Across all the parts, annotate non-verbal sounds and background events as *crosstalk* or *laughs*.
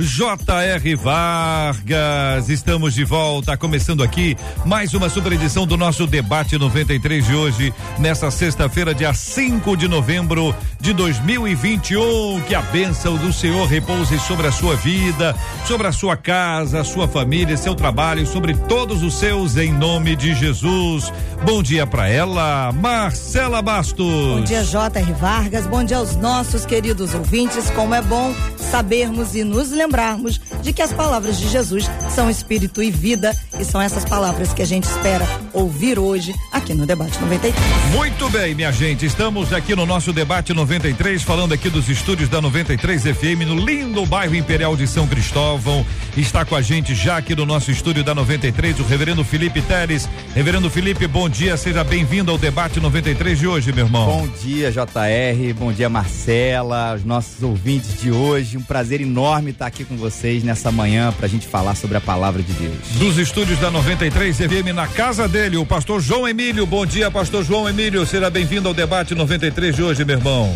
J.R. Vargas. Estamos de volta, começando aqui mais uma super edição do nosso debate 93 de hoje, nesta sexta-feira, dia 5 de novembro de 2021. Que a bênção do Senhor repouse sobre a sua vida, sobre a sua casa, sua família, seu trabalho, sobre todos os seus, em nome de Jesus. Bom dia para ela, Marcela Bastos. Bom dia, J.R. Vargas. Bom dia aos nossos queridos ouvintes. Como é bom sabermos e nos lembrarmos lembrarmos de que as palavras de Jesus são espírito e vida e são essas palavras que a gente espera ouvir hoje aqui no Debate 93. Muito bem, minha gente, estamos aqui no nosso Debate 93, falando aqui dos estúdios da 93 FM no lindo bairro Imperial de São Cristóvão. Está com a gente já aqui no nosso estúdio da 93 o reverendo Felipe Teres. Reverendo Felipe, bom dia, seja bem-vindo ao Debate 93 de hoje, meu irmão. Bom dia, JR, bom dia, Marcela, os nossos ouvintes de hoje. Um prazer enorme estar aqui aqui com vocês nessa manhã para a gente falar sobre a palavra de Deus. Dos estúdios da 93 FM na casa dele, o pastor João Emílio. Bom dia, pastor João Emílio. Seja bem-vindo ao debate 93 de hoje, meu irmão.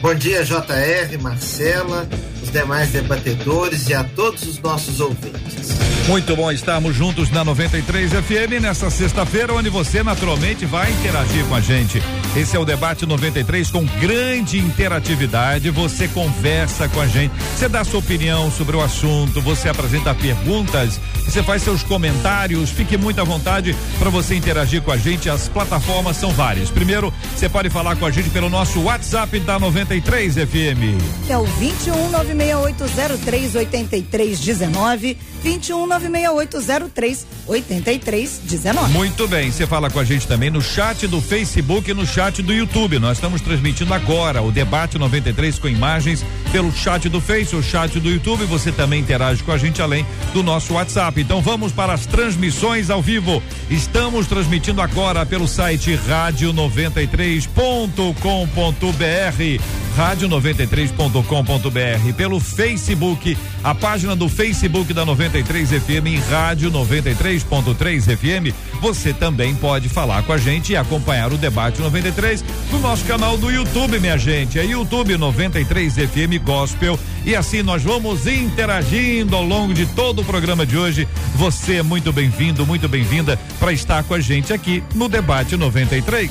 Bom dia, JR, Marcela, os demais debatedores e a todos os nossos ouvintes. Muito bom estarmos juntos na 93 FM nesta sexta-feira, onde você naturalmente vai interagir com a gente. Esse é o debate 93 com grande interatividade. Você conversa com a gente, você dá sua opinião sobre o assunto, você apresenta perguntas, você faz seus comentários. Fique muito à vontade para você interagir com a gente. As plataformas são várias. Primeiro, você pode falar com a gente pelo nosso WhatsApp da 93 FM. É o 21 96803 8319 21 96803 8319. Muito bem, você fala com a gente também no chat do Facebook e no chat do YouTube. Nós estamos transmitindo agora o debate 93 com imagens pelo chat do Face, o chat do YouTube. Você também interage com a gente além do nosso WhatsApp. Então vamos para as transmissões ao vivo. Estamos transmitindo agora pelo site rádio93.com.br rádio93.com.br, pelo Facebook, a página do Facebook da 93 FM em Rádio 93.3 FM. Você também pode falar com a gente e acompanhar o debate 93 no nosso canal do YouTube, minha gente. É YouTube 93 FM Gospel. E assim nós vamos interagindo ao longo de todo o programa de hoje. Você é muito bem-vindo, muito bem-vinda para estar com a gente aqui no debate 93.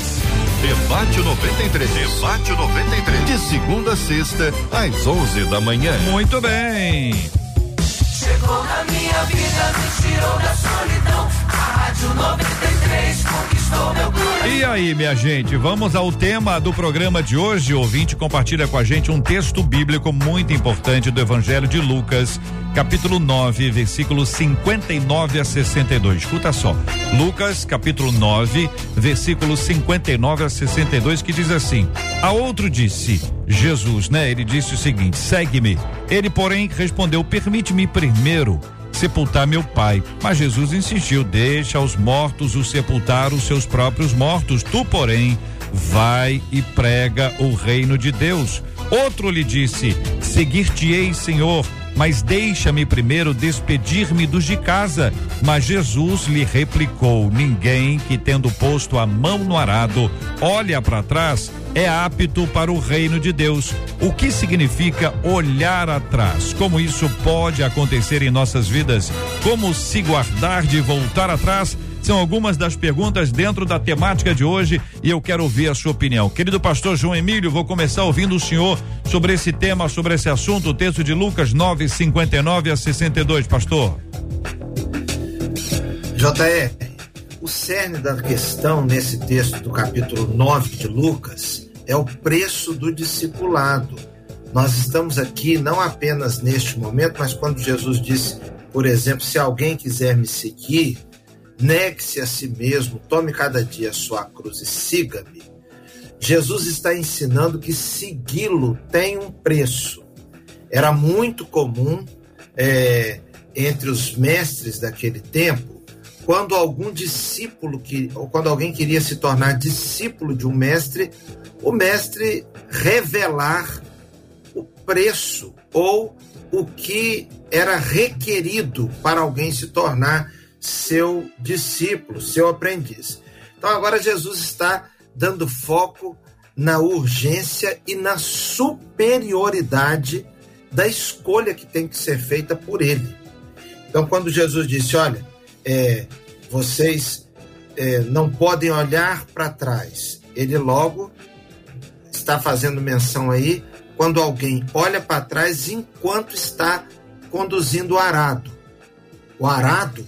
Debate 93. Debate 93. De segunda a sexta, às 11 da manhã. Muito bem. Chegou na minha vida, me tirou da solidão. A Rádio 93 conquistou meu coração. E aí, minha gente, vamos ao tema do programa de hoje. O ouvinte compartilha com a gente um texto bíblico muito importante do Evangelho de Lucas, capítulo 9, versículos 59 a 62. Escuta só. Lucas, capítulo 9, versículos 59 a 62, que diz assim: A outro disse, Jesus, né? Ele disse o seguinte: segue-me. Ele, porém, respondeu: permite-me primeiro sepultar meu pai. Mas Jesus insistiu: deixa os mortos o sepultar os seus próprios mortos. Tu, porém, vai e prega o reino de Deus. Outro lhe disse: Seguir-te-ei, Senhor, mas deixa-me primeiro despedir-me dos de casa. Mas Jesus lhe replicou: Ninguém que, tendo posto a mão no arado, olha para trás, é apto para o reino de Deus. O que significa olhar atrás? Como isso pode acontecer em nossas vidas? Como se guardar de voltar atrás? São algumas das perguntas dentro da temática de hoje e eu quero ouvir a sua opinião. Querido pastor João Emílio, vou começar ouvindo o senhor sobre esse tema, sobre esse assunto, o texto de Lucas 9, 59 a 62, pastor. JR, o cerne da questão nesse texto do capítulo 9 de Lucas é o preço do discipulado. Nós estamos aqui não apenas neste momento, mas quando Jesus disse, por exemplo, se alguém quiser me seguir, negue-se a si mesmo, tome cada dia a sua cruz e siga-me. Jesus está ensinando que segui-lo tem um preço. Era muito comum é, entre os mestres daquele tempo, quando algum discípulo que, ou quando alguém queria se tornar discípulo de um mestre, o mestre revelar o preço ou o que era requerido para alguém se tornar seu discípulo, seu aprendiz. Então agora Jesus está dando foco na urgência e na superioridade da escolha que tem que ser feita por ele. Então, quando Jesus disse: Olha, é, vocês é, não podem olhar para trás, ele logo está fazendo menção aí quando alguém olha para trás enquanto está conduzindo o arado. O arado,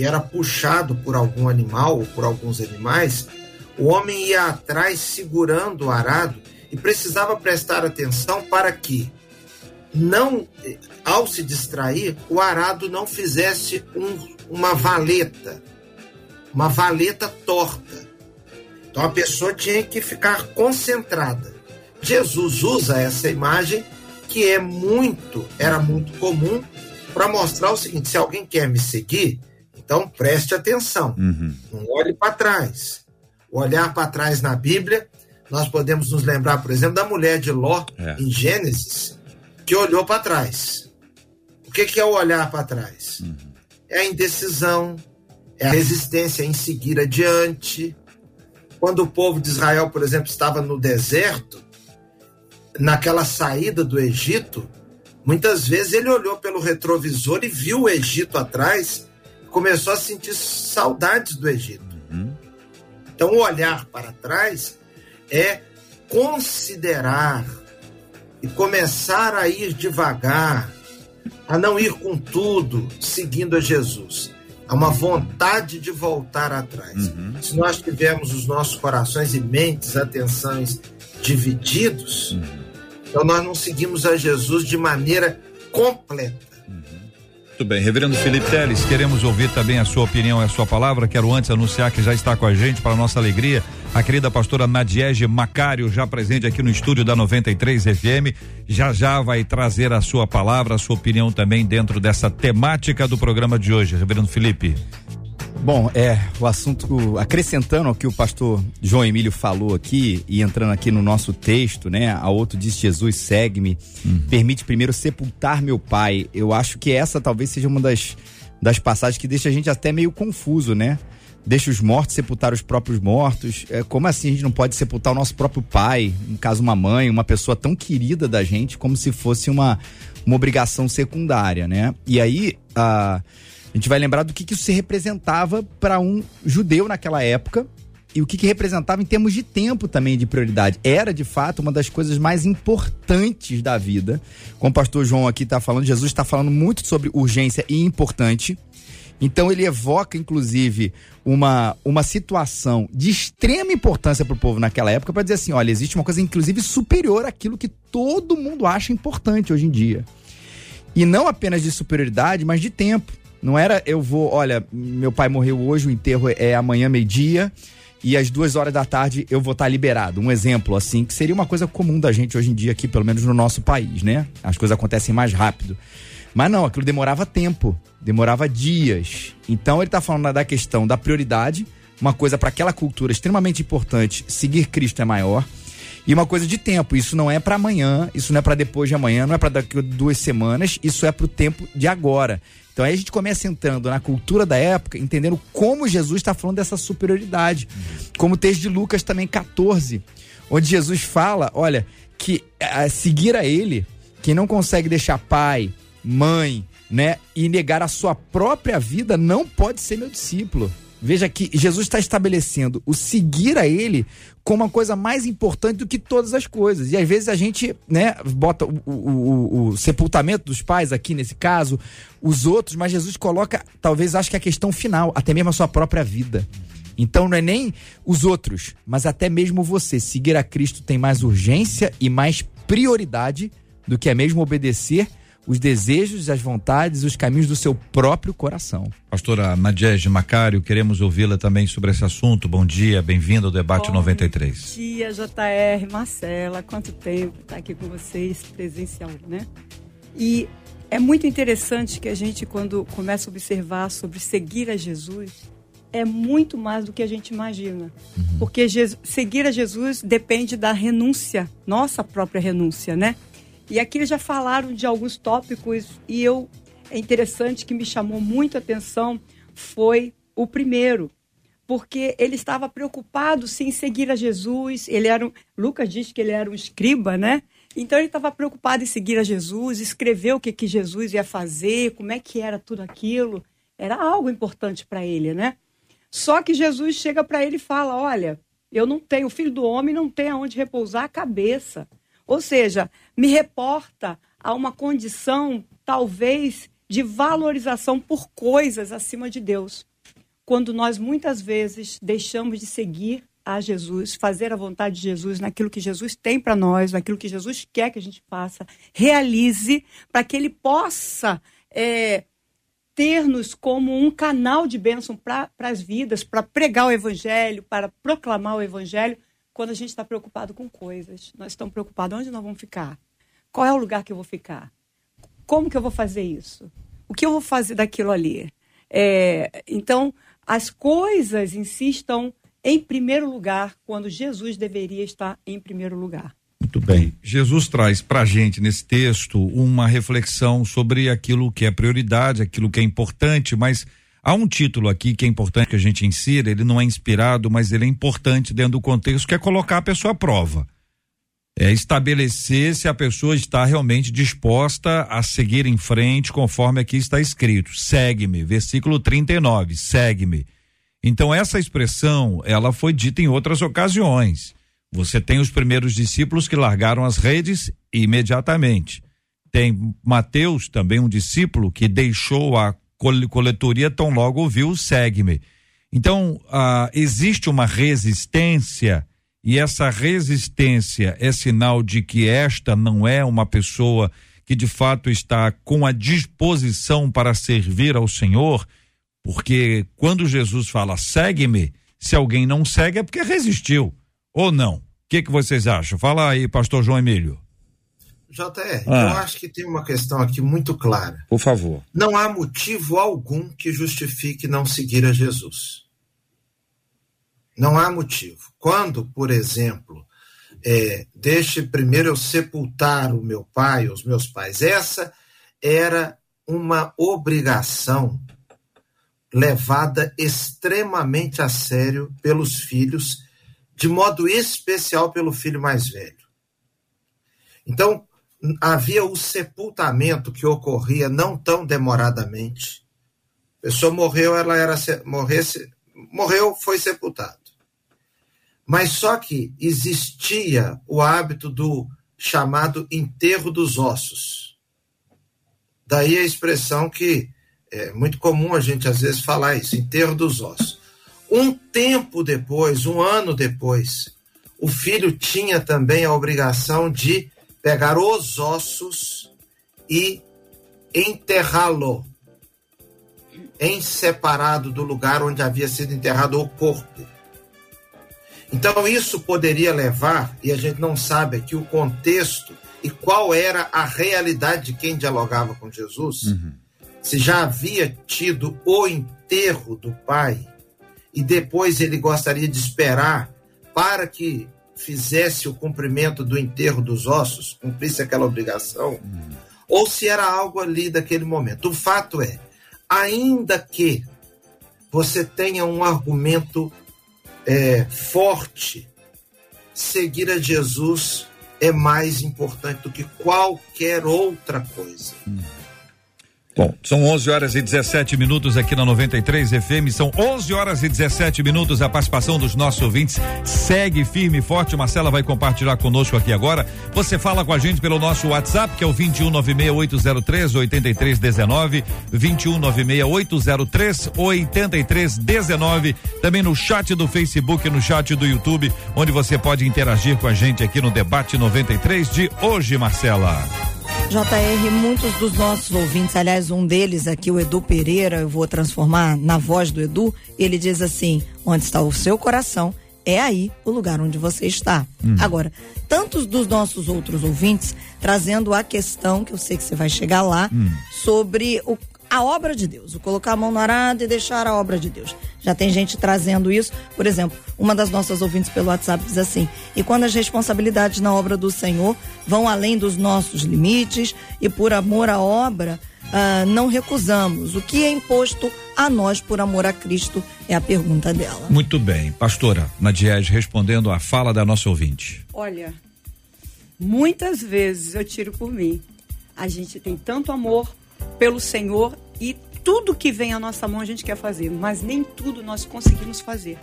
que era puxado por algum animal ou por alguns animais, o homem ia atrás segurando o arado e precisava prestar atenção para que não, ao se distrair, o arado não fizesse um, uma valeta, uma valeta torta. Então a pessoa tinha que ficar concentrada. Jesus usa essa imagem que é muito, era muito comum para mostrar o seguinte: se alguém quer me seguir, então preste atenção, uhum. não olhe para trás olhar para trás na Bíblia, nós podemos nos lembrar, por exemplo, da mulher de Ló, é. em Gênesis, que olhou para trás. O que, que é o olhar para trás? Uhum. É a indecisão, é a resistência em seguir adiante. Quando o povo de Israel, por exemplo, estava no deserto, naquela saída do Egito, muitas vezes ele olhou pelo retrovisor e viu o Egito atrás, começou a sentir saudades do Egito. Uhum. Então, olhar para trás é considerar e começar a ir devagar, a não ir com tudo, seguindo a Jesus. Há uma vontade de voltar atrás. Uhum. Se nós tivermos os nossos corações e mentes, atenções divididos, uhum. então nós não seguimos a Jesus de maneira completa. Muito bem, Reverendo Felipe Teles, queremos ouvir também a sua opinião e a sua palavra. Quero antes anunciar que já está com a gente, para nossa alegria, a querida pastora Nadiege Macário, já presente aqui no estúdio da 93 FM. Já já vai trazer a sua palavra, a sua opinião também dentro dessa temática do programa de hoje. Reverendo Felipe. Bom, é, o assunto, acrescentando ao que o pastor João Emílio falou aqui e entrando aqui no nosso texto, né? A outro diz Jesus, segue-me, uhum. permite primeiro sepultar meu pai. Eu acho que essa talvez seja uma das, das passagens que deixa a gente até meio confuso, né? Deixa os mortos sepultar os próprios mortos. É, como assim a gente não pode sepultar o nosso próprio pai, no caso uma mãe, uma pessoa tão querida da gente, como se fosse uma, uma obrigação secundária, né? E aí, a. Uh, a gente vai lembrar do que, que isso se representava para um judeu naquela época e o que, que representava em termos de tempo também de prioridade. Era, de fato, uma das coisas mais importantes da vida. Como o pastor João aqui está falando, Jesus está falando muito sobre urgência e importante. Então ele evoca, inclusive, uma, uma situação de extrema importância para o povo naquela época para dizer assim: olha, existe uma coisa, inclusive, superior àquilo que todo mundo acha importante hoje em dia. E não apenas de superioridade, mas de tempo. Não era eu vou, olha, meu pai morreu hoje, o enterro é amanhã, meio-dia, e às duas horas da tarde eu vou estar liberado. Um exemplo, assim, que seria uma coisa comum da gente hoje em dia aqui, pelo menos no nosso país, né? As coisas acontecem mais rápido. Mas não, aquilo demorava tempo, demorava dias. Então ele está falando da questão da prioridade, uma coisa para aquela cultura extremamente importante, seguir Cristo é maior. E uma coisa de tempo, isso não é para amanhã, isso não é para depois de amanhã, não é para daqui a duas semanas, isso é para o tempo de agora. Então aí a gente começa entrando na cultura da época, entendendo como Jesus está falando dessa superioridade. Como o texto de Lucas também 14, onde Jesus fala, olha, que a seguir a ele, quem não consegue deixar pai, mãe, né, e negar a sua própria vida, não pode ser meu discípulo. Veja que Jesus está estabelecendo o seguir a Ele como uma coisa mais importante do que todas as coisas. E às vezes a gente, né, bota o, o, o, o sepultamento dos pais aqui nesse caso, os outros, mas Jesus coloca, talvez acho que a questão final, até mesmo a sua própria vida. Então não é nem os outros, mas até mesmo você. Seguir a Cristo tem mais urgência e mais prioridade do que é mesmo obedecer os desejos, as vontades, os caminhos do seu próprio coração. Pastora Nadiege Macário, queremos ouvi-la também sobre esse assunto. Bom dia, bem-vindo ao Debate Bom 93. Bom dia, JR, Marcela, quanto tempo estar tá aqui com vocês presencial, né? E é muito interessante que a gente, quando começa a observar sobre seguir a Jesus, é muito mais do que a gente imagina. Uhum. Porque Jesus, seguir a Jesus depende da renúncia, nossa própria renúncia, né? E aqui eles já falaram de alguns tópicos e eu é interessante que me chamou muito a atenção foi o primeiro, porque ele estava preocupado sim em seguir a Jesus. Ele era um, Lucas diz que ele era um escriba, né? Então ele estava preocupado em seguir a Jesus, escrever o que, que Jesus ia fazer, como é que era tudo aquilo. Era algo importante para ele, né? Só que Jesus chega para ele e fala: Olha, eu não tenho, o filho do homem não tem aonde repousar a cabeça. Ou seja, me reporta a uma condição, talvez, de valorização por coisas acima de Deus. Quando nós muitas vezes deixamos de seguir a Jesus, fazer a vontade de Jesus naquilo que Jesus tem para nós, naquilo que Jesus quer que a gente faça, realize para que Ele possa é, ter-nos como um canal de bênção para as vidas, para pregar o Evangelho, para proclamar o Evangelho, quando a gente está preocupado com coisas. Nós estamos preocupados onde nós vamos ficar? Qual é o lugar que eu vou ficar? Como que eu vou fazer isso? O que eu vou fazer daquilo ali? É, então, as coisas estão em primeiro lugar quando Jesus deveria estar em primeiro lugar. Muito bem. Jesus traz para a gente nesse texto uma reflexão sobre aquilo que é prioridade, aquilo que é importante, mas há um título aqui que é importante que a gente insira, ele não é inspirado, mas ele é importante dentro do contexto, que é colocar a pessoa à prova. É estabelecer se a pessoa está realmente disposta a seguir em frente, conforme aqui está escrito. Segue-me, versículo 39, segue-me. Então essa expressão, ela foi dita em outras ocasiões. Você tem os primeiros discípulos que largaram as redes imediatamente. Tem Mateus, também um discípulo, que deixou a coletoria tão logo ouviu, segue-me. Então, ah, existe uma resistência, e essa resistência é sinal de que esta não é uma pessoa que de fato está com a disposição para servir ao Senhor porque quando Jesus fala segue-me, se alguém não segue é porque resistiu. Ou não? O que, que vocês acham? Fala aí, pastor João Emílio. JR, ah. eu acho que tem uma questão aqui muito clara. Por favor. Não há motivo algum que justifique não seguir a Jesus. Não há motivo. Quando, por exemplo, é, deixe primeiro eu sepultar o meu pai, os meus pais, essa era uma obrigação levada extremamente a sério pelos filhos, de modo especial pelo filho mais velho. Então, havia o sepultamento que ocorria não tão demoradamente. A pessoa morreu, ela era morresse, morreu, foi sepultado. Mas só que existia o hábito do chamado enterro dos ossos. Daí a expressão que é muito comum a gente às vezes falar isso, enterro dos ossos. Um tempo depois, um ano depois, o filho tinha também a obrigação de pegar os ossos e enterrá-lo em separado do lugar onde havia sido enterrado o corpo. Então isso poderia levar, e a gente não sabe aqui o contexto e qual era a realidade de quem dialogava com Jesus. Uhum se já havia tido o enterro do pai e depois ele gostaria de esperar para que fizesse o cumprimento do enterro dos ossos, cumprisse aquela obrigação, hum. ou se era algo ali daquele momento. O fato é, ainda que você tenha um argumento é, forte, seguir a Jesus é mais importante do que qualquer outra coisa. Hum. Bom, são 11 horas e 17 minutos aqui na 93 FM. São 11 horas e 17 minutos. A participação dos nossos ouvintes segue firme e forte. Marcela vai compartilhar conosco aqui agora. Você fala com a gente pelo nosso WhatsApp, que é o 2196803 8319. 2196803 8319. Também no chat do Facebook no chat do YouTube, onde você pode interagir com a gente aqui no debate 93 de hoje, Marcela. JR, muitos dos nossos ouvintes, aliás, um deles aqui, o Edu Pereira, eu vou transformar na voz do Edu, ele diz assim: onde está o seu coração, é aí o lugar onde você está. Agora, tantos dos nossos outros ouvintes trazendo a questão, que eu sei que você vai chegar lá, sobre o, a obra de Deus, o colocar a mão no arado e deixar a obra de Deus. Já tem gente trazendo isso. Por exemplo, uma das nossas ouvintes pelo WhatsApp diz assim: e quando as responsabilidades na obra do Senhor vão além dos nossos limites e por amor à obra, ah, não recusamos. O que é imposto a nós por amor a Cristo é a pergunta dela. Muito bem. Pastora Nadiege, respondendo à fala da nossa ouvinte. Olha, muitas vezes eu tiro por mim. A gente tem tanto amor pelo Senhor e tudo que vem à nossa mão a gente quer fazer, mas nem tudo nós conseguimos fazer.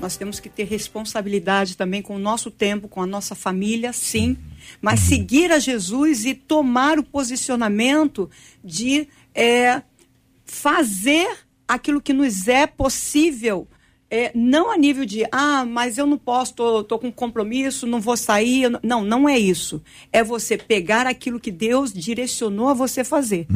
Nós temos que ter responsabilidade também com o nosso tempo, com a nossa família, sim, mas seguir a Jesus e tomar o posicionamento de é, fazer aquilo que nos é possível é, não a nível de, ah, mas eu não posso, tô, tô com compromisso, não vou sair. não- Não, não é isso. É você pegar aquilo que Deus direcionou a você fazer.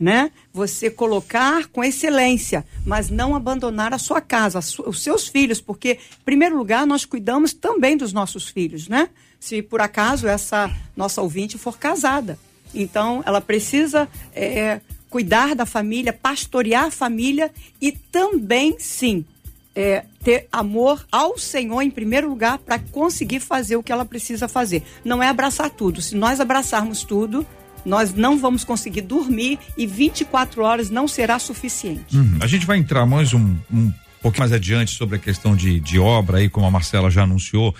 Né? Você colocar com excelência, mas não abandonar a sua casa, os seus filhos, porque, em primeiro lugar, nós cuidamos também dos nossos filhos, né? Se por acaso essa nossa ouvinte for casada. Então, ela precisa é, cuidar da família, pastorear a família e também, sim, é, ter amor ao Senhor em primeiro lugar para conseguir fazer o que ela precisa fazer. Não é abraçar tudo. Se nós abraçarmos tudo, nós não vamos conseguir dormir e 24 horas não será suficiente. Uhum. A gente vai entrar mais um, um pouquinho mais adiante sobre a questão de, de obra aí, como a Marcela já anunciou.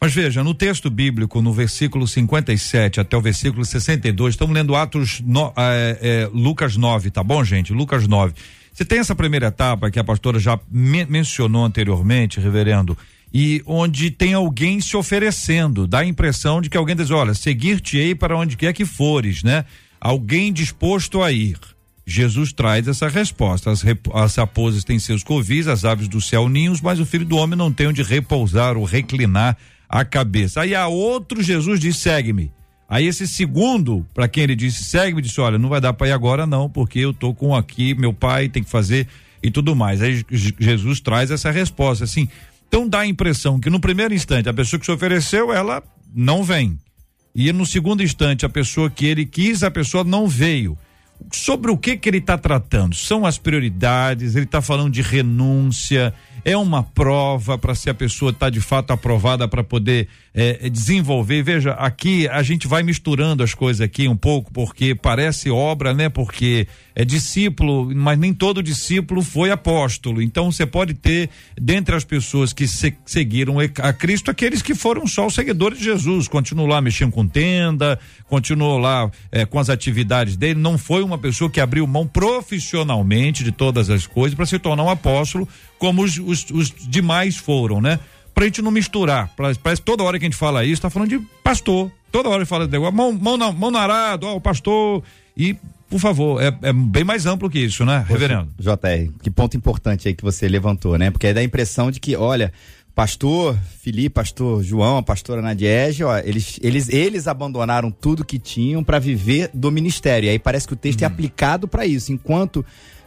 Mas veja, no texto bíblico, no versículo 57 até o versículo 62, estamos lendo Atos, no, é, é, Lucas 9, tá bom, gente? Lucas 9. Você tem essa primeira etapa que a pastora já men- mencionou anteriormente, reverendo, e onde tem alguém se oferecendo, dá a impressão de que alguém diz, olha, seguir-te-ei para onde quer que fores, né? Alguém disposto a ir. Jesus traz essa resposta. As, as raposas têm seus covis, as aves do céu ninhos, mas o filho do homem não tem onde repousar ou reclinar a cabeça. Aí há outro Jesus diz: segue-me. Aí esse segundo, para quem ele disse, segue-me, disse: olha, não vai dar para ir agora não, porque eu tô com aqui, meu pai tem que fazer e tudo mais. Aí Je- Jesus traz essa resposta, assim. Então dá a impressão que no primeiro instante a pessoa que se ofereceu, ela não vem. E no segundo instante, a pessoa que ele quis, a pessoa não veio. Sobre o que que ele está tratando? São as prioridades, ele está falando de renúncia, é uma prova para se a pessoa está de fato aprovada para poder eh, desenvolver. Veja, aqui a gente vai misturando as coisas aqui um pouco, porque parece obra, né? Porque é discípulo, mas nem todo discípulo foi apóstolo. Então você pode ter, dentre as pessoas que se- seguiram a Cristo, aqueles que foram só os seguidores de Jesus, continuou lá mexendo com tenda, continuou lá eh, com as atividades dele, não foi uma pessoa que abriu mão profissionalmente de todas as coisas para se tornar um apóstolo, como os, os- os demais foram, né? Pra gente não misturar. Parece que toda hora que a gente fala isso, tá falando de pastor. Toda hora fala de mão, mão, na, mão no arado, ó, o pastor. E, por favor, é, é bem mais amplo que isso, né, reverendo? JR, que ponto importante aí que você levantou, né? Porque dá a impressão de que, olha, pastor Felipe, pastor João, a pastora Nadiege, ó, eles, eles, eles abandonaram tudo que tinham para viver do ministério. E aí parece que o texto é aplicado para isso, enquanto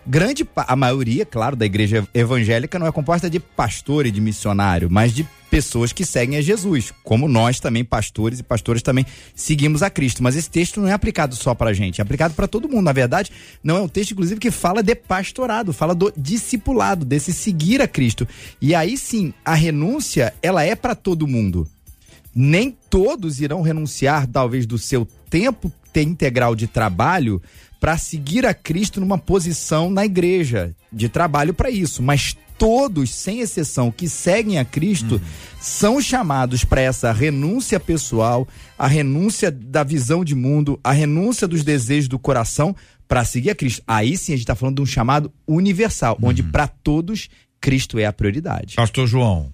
grande a maioria, claro, da igreja evangélica não é composta de pastor e de missionário, mas de pessoas que seguem a Jesus, como nós também pastores e pastoras também seguimos a Cristo. Mas esse texto não é aplicado só pra gente, é aplicado para todo mundo. Na verdade, não é um texto inclusive que fala de pastorado, fala do discipulado, desse seguir a Cristo. E aí sim, a renúncia, ela é para todo mundo nem todos irão renunciar, talvez, do seu tempo integral de trabalho para seguir a Cristo numa posição na igreja de trabalho para isso, mas todos, sem exceção, que seguem a Cristo são chamados para essa renúncia pessoal, a renúncia da visão de mundo, a renúncia dos desejos do coração para seguir a Cristo. Aí sim a gente está falando de um chamado universal, onde para todos Cristo é a prioridade. Pastor João.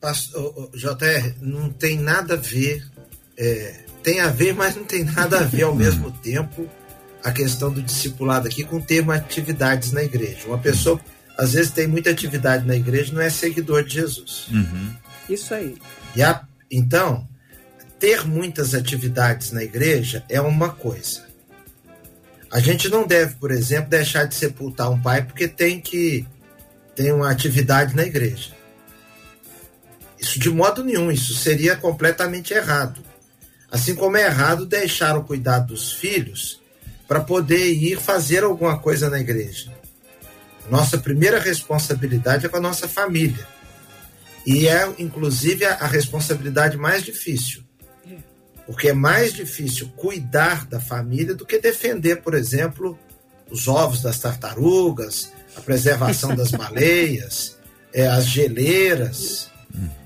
Pas- ô, ô, JR, não tem nada a ver, é, tem a ver, mas não tem nada a ver ao mesmo tempo a questão do discipulado aqui com o termo atividades na igreja. Uma pessoa, às vezes, tem muita atividade na igreja e não é seguidor de Jesus. Isso aí. E a- então, ter muitas atividades na igreja é uma coisa. A gente não deve, por exemplo, deixar de sepultar um pai porque tem que tem uma atividade na igreja. Isso de modo nenhum, isso seria completamente errado. Assim como é errado deixar o cuidado dos filhos para poder ir fazer alguma coisa na igreja. Nossa primeira responsabilidade é com a nossa família. E é, inclusive, a, a responsabilidade mais difícil. Porque é mais difícil cuidar da família do que defender, por exemplo, os ovos das tartarugas, a preservação das *laughs* baleias, é, as geleiras.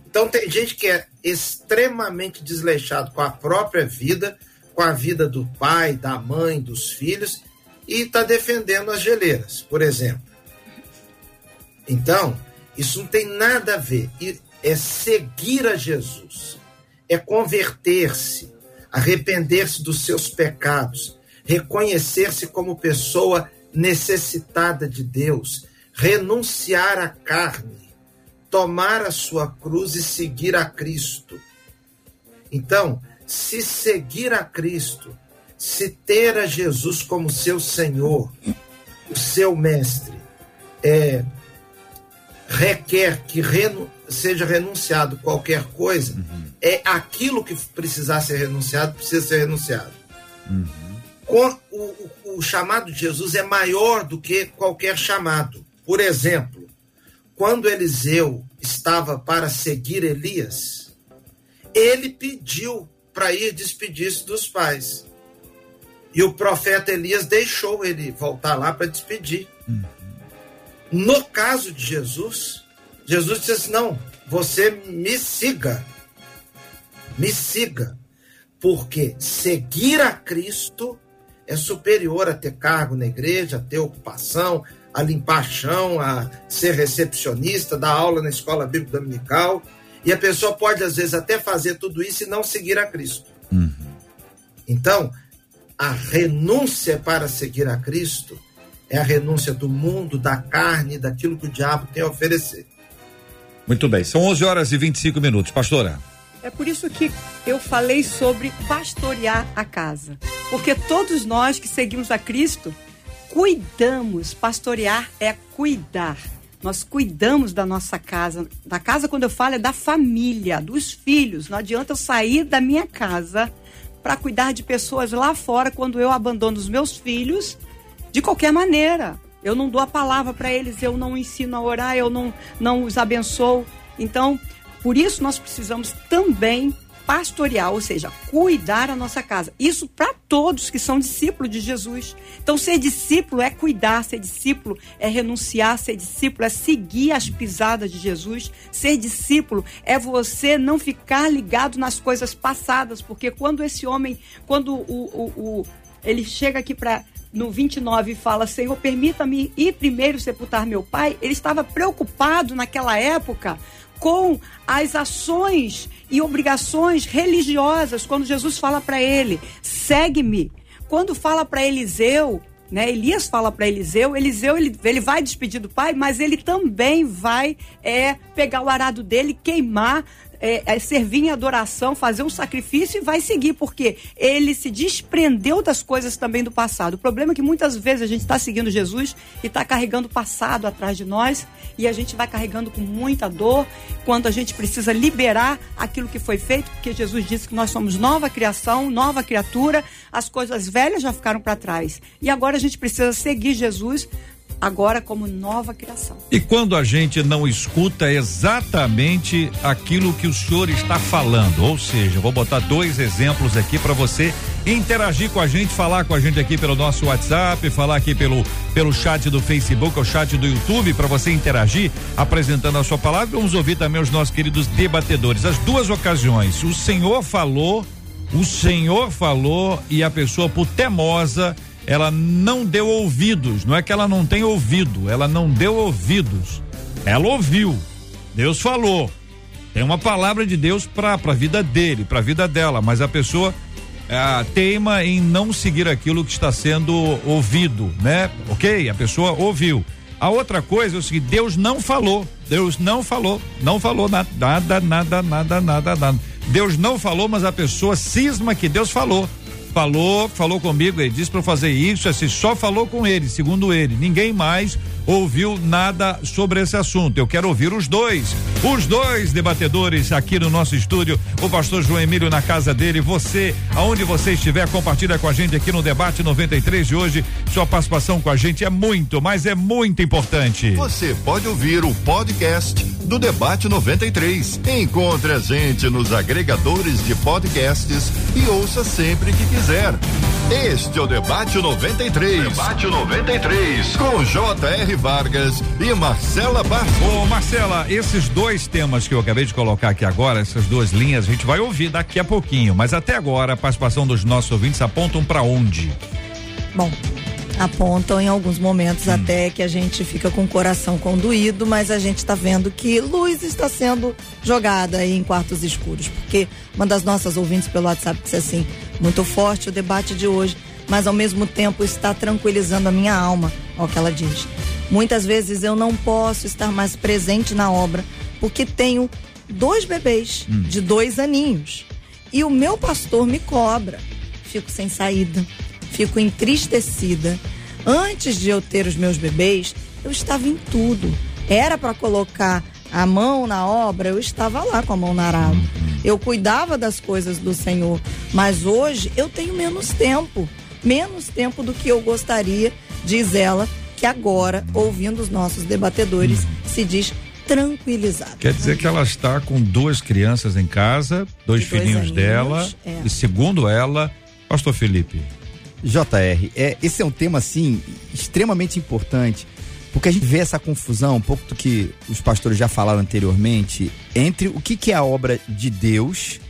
Então tem gente que é extremamente desleixado com a própria vida, com a vida do pai, da mãe, dos filhos, e está defendendo as geleiras, por exemplo. Então, isso não tem nada a ver. É seguir a Jesus, é converter-se, arrepender-se dos seus pecados, reconhecer-se como pessoa necessitada de Deus, renunciar à carne, tomar a sua cruz e seguir a Cristo. Então, se seguir a Cristo, se ter a Jesus como seu Senhor, o seu mestre, é, requer que renu, seja renunciado qualquer coisa, uhum. é aquilo que precisar ser renunciado, precisa ser renunciado. Uhum. O, o, o chamado de Jesus é maior do que qualquer chamado. Por exemplo, quando Eliseu estava para seguir Elias, ele pediu para ir despedir-se dos pais. E o profeta Elias deixou ele voltar lá para despedir. Uhum. No caso de Jesus, Jesus disse assim: não, você me siga. Me siga. Porque seguir a Cristo é superior a ter cargo na igreja, a ter ocupação, a limpar chão, a ser recepcionista, dar aula na escola bíblica dominical. E a pessoa pode, às vezes, até fazer tudo isso e não seguir a Cristo. Uhum. Então, a renúncia para seguir a Cristo é a renúncia do mundo, da carne, daquilo que o diabo tem a oferecer. Muito bem, são 11 horas e 25 minutos. Pastora. É por isso que eu falei sobre pastorear a casa. Porque todos nós que seguimos a Cristo, cuidamos. Pastorear é cuidar. Nós cuidamos da nossa casa. Da casa, quando eu falo, é da família, dos filhos. Não adianta eu sair da minha casa para cuidar de pessoas lá fora quando eu abandono os meus filhos de qualquer maneira. Eu não dou a palavra para eles, eu não ensino a orar, eu não, não os abençoo. Então, por isso nós precisamos também pastorear, ou seja, cuidar a nossa casa. Isso para todos que são discípulos de Jesus. Então, ser discípulo é cuidar, ser discípulo é renunciar, ser discípulo é seguir as pisadas de Jesus. Ser discípulo é você não ficar ligado nas coisas passadas, porque quando esse homem, quando o, o, o ele chega aqui para no 29 fala: Senhor, permita-me ir primeiro sepultar meu pai. Ele estava preocupado naquela época com as ações e obrigações religiosas. Quando Jesus fala para ele: segue-me. Quando fala para Eliseu, né? Elias fala para Eliseu, Eliseu ele, ele vai despedir do pai, mas ele também vai é, pegar o arado dele, queimar é, é, servir em adoração, fazer um sacrifício e vai seguir, porque ele se desprendeu das coisas também do passado. O problema é que muitas vezes a gente está seguindo Jesus e está carregando o passado atrás de nós e a gente vai carregando com muita dor quando a gente precisa liberar aquilo que foi feito, porque Jesus disse que nós somos nova criação, nova criatura, as coisas velhas já ficaram para trás. E agora a gente precisa seguir Jesus agora como nova criação. E quando a gente não escuta exatamente aquilo que o senhor está falando, ou seja, vou botar dois exemplos aqui para você interagir com a gente, falar com a gente aqui pelo nosso WhatsApp, falar aqui pelo pelo chat do Facebook, o chat do YouTube para você interagir, apresentando a sua palavra. Vamos ouvir também os nossos queridos debatedores. As duas ocasiões, o senhor falou, o senhor falou e a pessoa por temosa ela não deu ouvidos. Não é que ela não tem ouvido, ela não deu ouvidos. Ela ouviu. Deus falou. Tem uma palavra de Deus para a vida dele, para a vida dela, mas a pessoa é, teima em não seguir aquilo que está sendo ouvido, né? Ok? A pessoa ouviu. A outra coisa é o seguinte: Deus não falou. Deus não falou. Não falou nada, nada, nada, nada, nada, nada. Deus não falou, mas a pessoa cisma que Deus falou. Falou, falou comigo, ele disse para eu fazer isso, assim, só falou com ele, segundo ele. Ninguém mais ouviu nada sobre esse assunto. Eu quero ouvir os dois, os dois debatedores aqui no nosso estúdio. O pastor João Emílio na casa dele. Você, aonde você estiver, compartilha com a gente aqui no debate 93 de hoje. Sua participação com a gente é muito, mas é muito importante. Você pode ouvir o podcast do Debate 93. Encontre a gente nos agregadores de podcasts e ouça sempre que quiser. Este é o Debate 93. Debate 93 com J.R. Vargas e Marcela Barros. Ô Marcela, esses dois temas que eu acabei de colocar aqui agora, essas duas linhas, a gente vai ouvir daqui a pouquinho. Mas até agora, a participação dos nossos ouvintes apontam para onde? Bom, apontam em alguns momentos Hum. até que a gente fica com o coração conduído, mas a gente está vendo que luz está sendo jogada aí em quartos escuros. Porque uma das nossas ouvintes pelo WhatsApp disse assim: muito forte o debate de hoje, mas ao mesmo tempo está tranquilizando a minha alma, ao que ela diz. Muitas vezes eu não posso estar mais presente na obra porque tenho dois bebês de dois aninhos e o meu pastor me cobra. Fico sem saída, fico entristecida. Antes de eu ter os meus bebês, eu estava em tudo. Era para colocar a mão na obra, eu estava lá com a mão na arada. Eu cuidava das coisas do Senhor, mas hoje eu tenho menos tempo, menos tempo do que eu gostaria, diz ela, que agora, ouvindo os nossos debatedores, se diz tranquilizada. Quer dizer que ela está com duas crianças em casa, dois De dois filhinhos aninhos, dela, é. e segundo ela, Pastor Felipe. JR, é, esse é um tema, assim, extremamente importante, porque a gente vê essa confusão, um pouco do que os pastores já falaram anteriormente, entre o que, que é a obra de Deus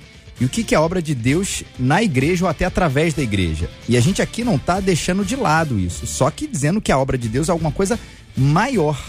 e o que, que é a obra de Deus na igreja ou até através da igreja. E a gente aqui não está deixando de lado isso, só que dizendo que a obra de Deus é alguma coisa maior.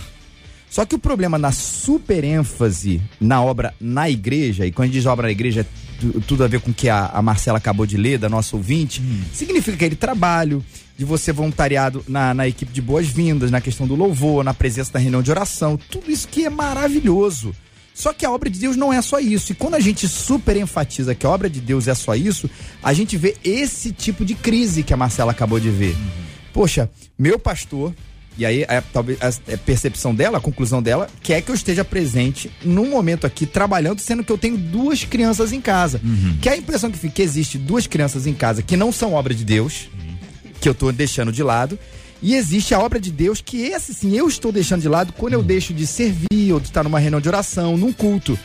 Só que o problema na super ênfase na obra na igreja, e quando a gente diz obra na igreja, é tu- tudo a ver com o que a, a Marcela acabou de ler, da nossa ouvinte, significa aquele trabalho de você voluntariado na, na equipe de boas-vindas, na questão do louvor, na presença da reunião de oração, tudo isso que é maravilhoso. Só que a obra de Deus não é só isso. E quando a gente super enfatiza que a obra de Deus é só isso, a gente vê esse tipo de crise que a Marcela acabou de ver. Poxa, meu pastor, e aí é, talvez a é percepção dela, a conclusão dela, quer que eu esteja presente num momento aqui trabalhando, sendo que eu tenho duas crianças em casa. Que a impressão que fica que existe duas crianças em casa que não são obra de Deus, que eu tô deixando de lado. E existe a obra de Deus que esse sim eu estou deixando de lado quando eu deixo de servir ou de estar numa reunião de oração, num culto.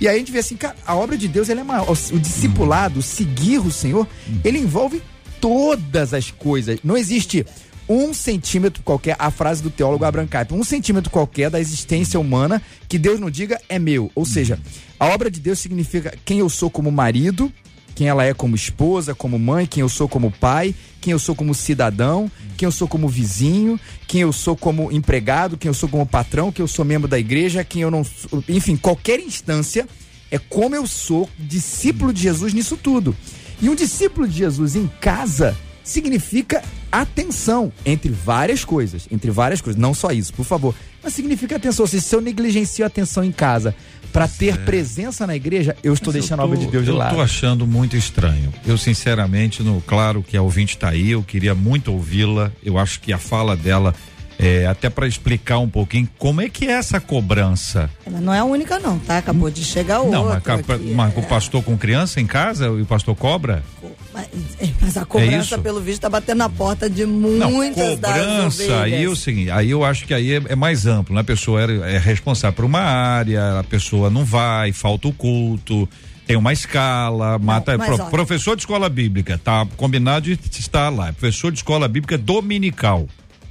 E aí a gente vê assim, cara, a obra de Deus ela é maior. O, o discipulado, o seguir o Senhor, ele envolve todas as coisas. Não existe um centímetro qualquer, a frase do teólogo Abraham Kuyper, um centímetro qualquer da existência humana que Deus não diga é meu. Ou seja, a obra de Deus significa quem eu sou como marido, quem ela é como esposa, como mãe, quem eu sou como pai, quem eu sou como cidadão, quem eu sou como vizinho, quem eu sou como empregado, quem eu sou como patrão, quem eu sou membro da igreja, quem eu não sou, enfim, qualquer instância é como eu sou discípulo de Jesus nisso tudo. E um discípulo de Jesus em casa significa atenção entre várias coisas, entre várias coisas, não só isso, por favor. Mas significa atenção, se eu negligencio a atenção em casa para ter presença na igreja, eu estou Mas deixando eu a obra tô- de Deus de eu lado. tô achando muito estranho. Eu, sinceramente, no, claro que a ouvinte está aí, eu queria muito ouvi-la. Eu acho que a fala dela, é, até para explicar um pouquinho como é que é essa cobrança. Ela não é a única, não, tá? Acabou de chegar outra. Não, mas, é. o pastor com criança em casa e o pastor cobra? Mas, mas a cobrança, É isso? pelo visto, tá batendo na porta de Não, muitas das cobrança, aí é o ovelhas. seguinte, aí eu acho que aí é, é mais amplo, né? A pessoa é, é responsável por uma área, a pessoa não vai, falta o culto, tem uma escala, mata pro- olha- professor de escola bíblica, tá combinado de estar lá, professor de escola bíblica dominical.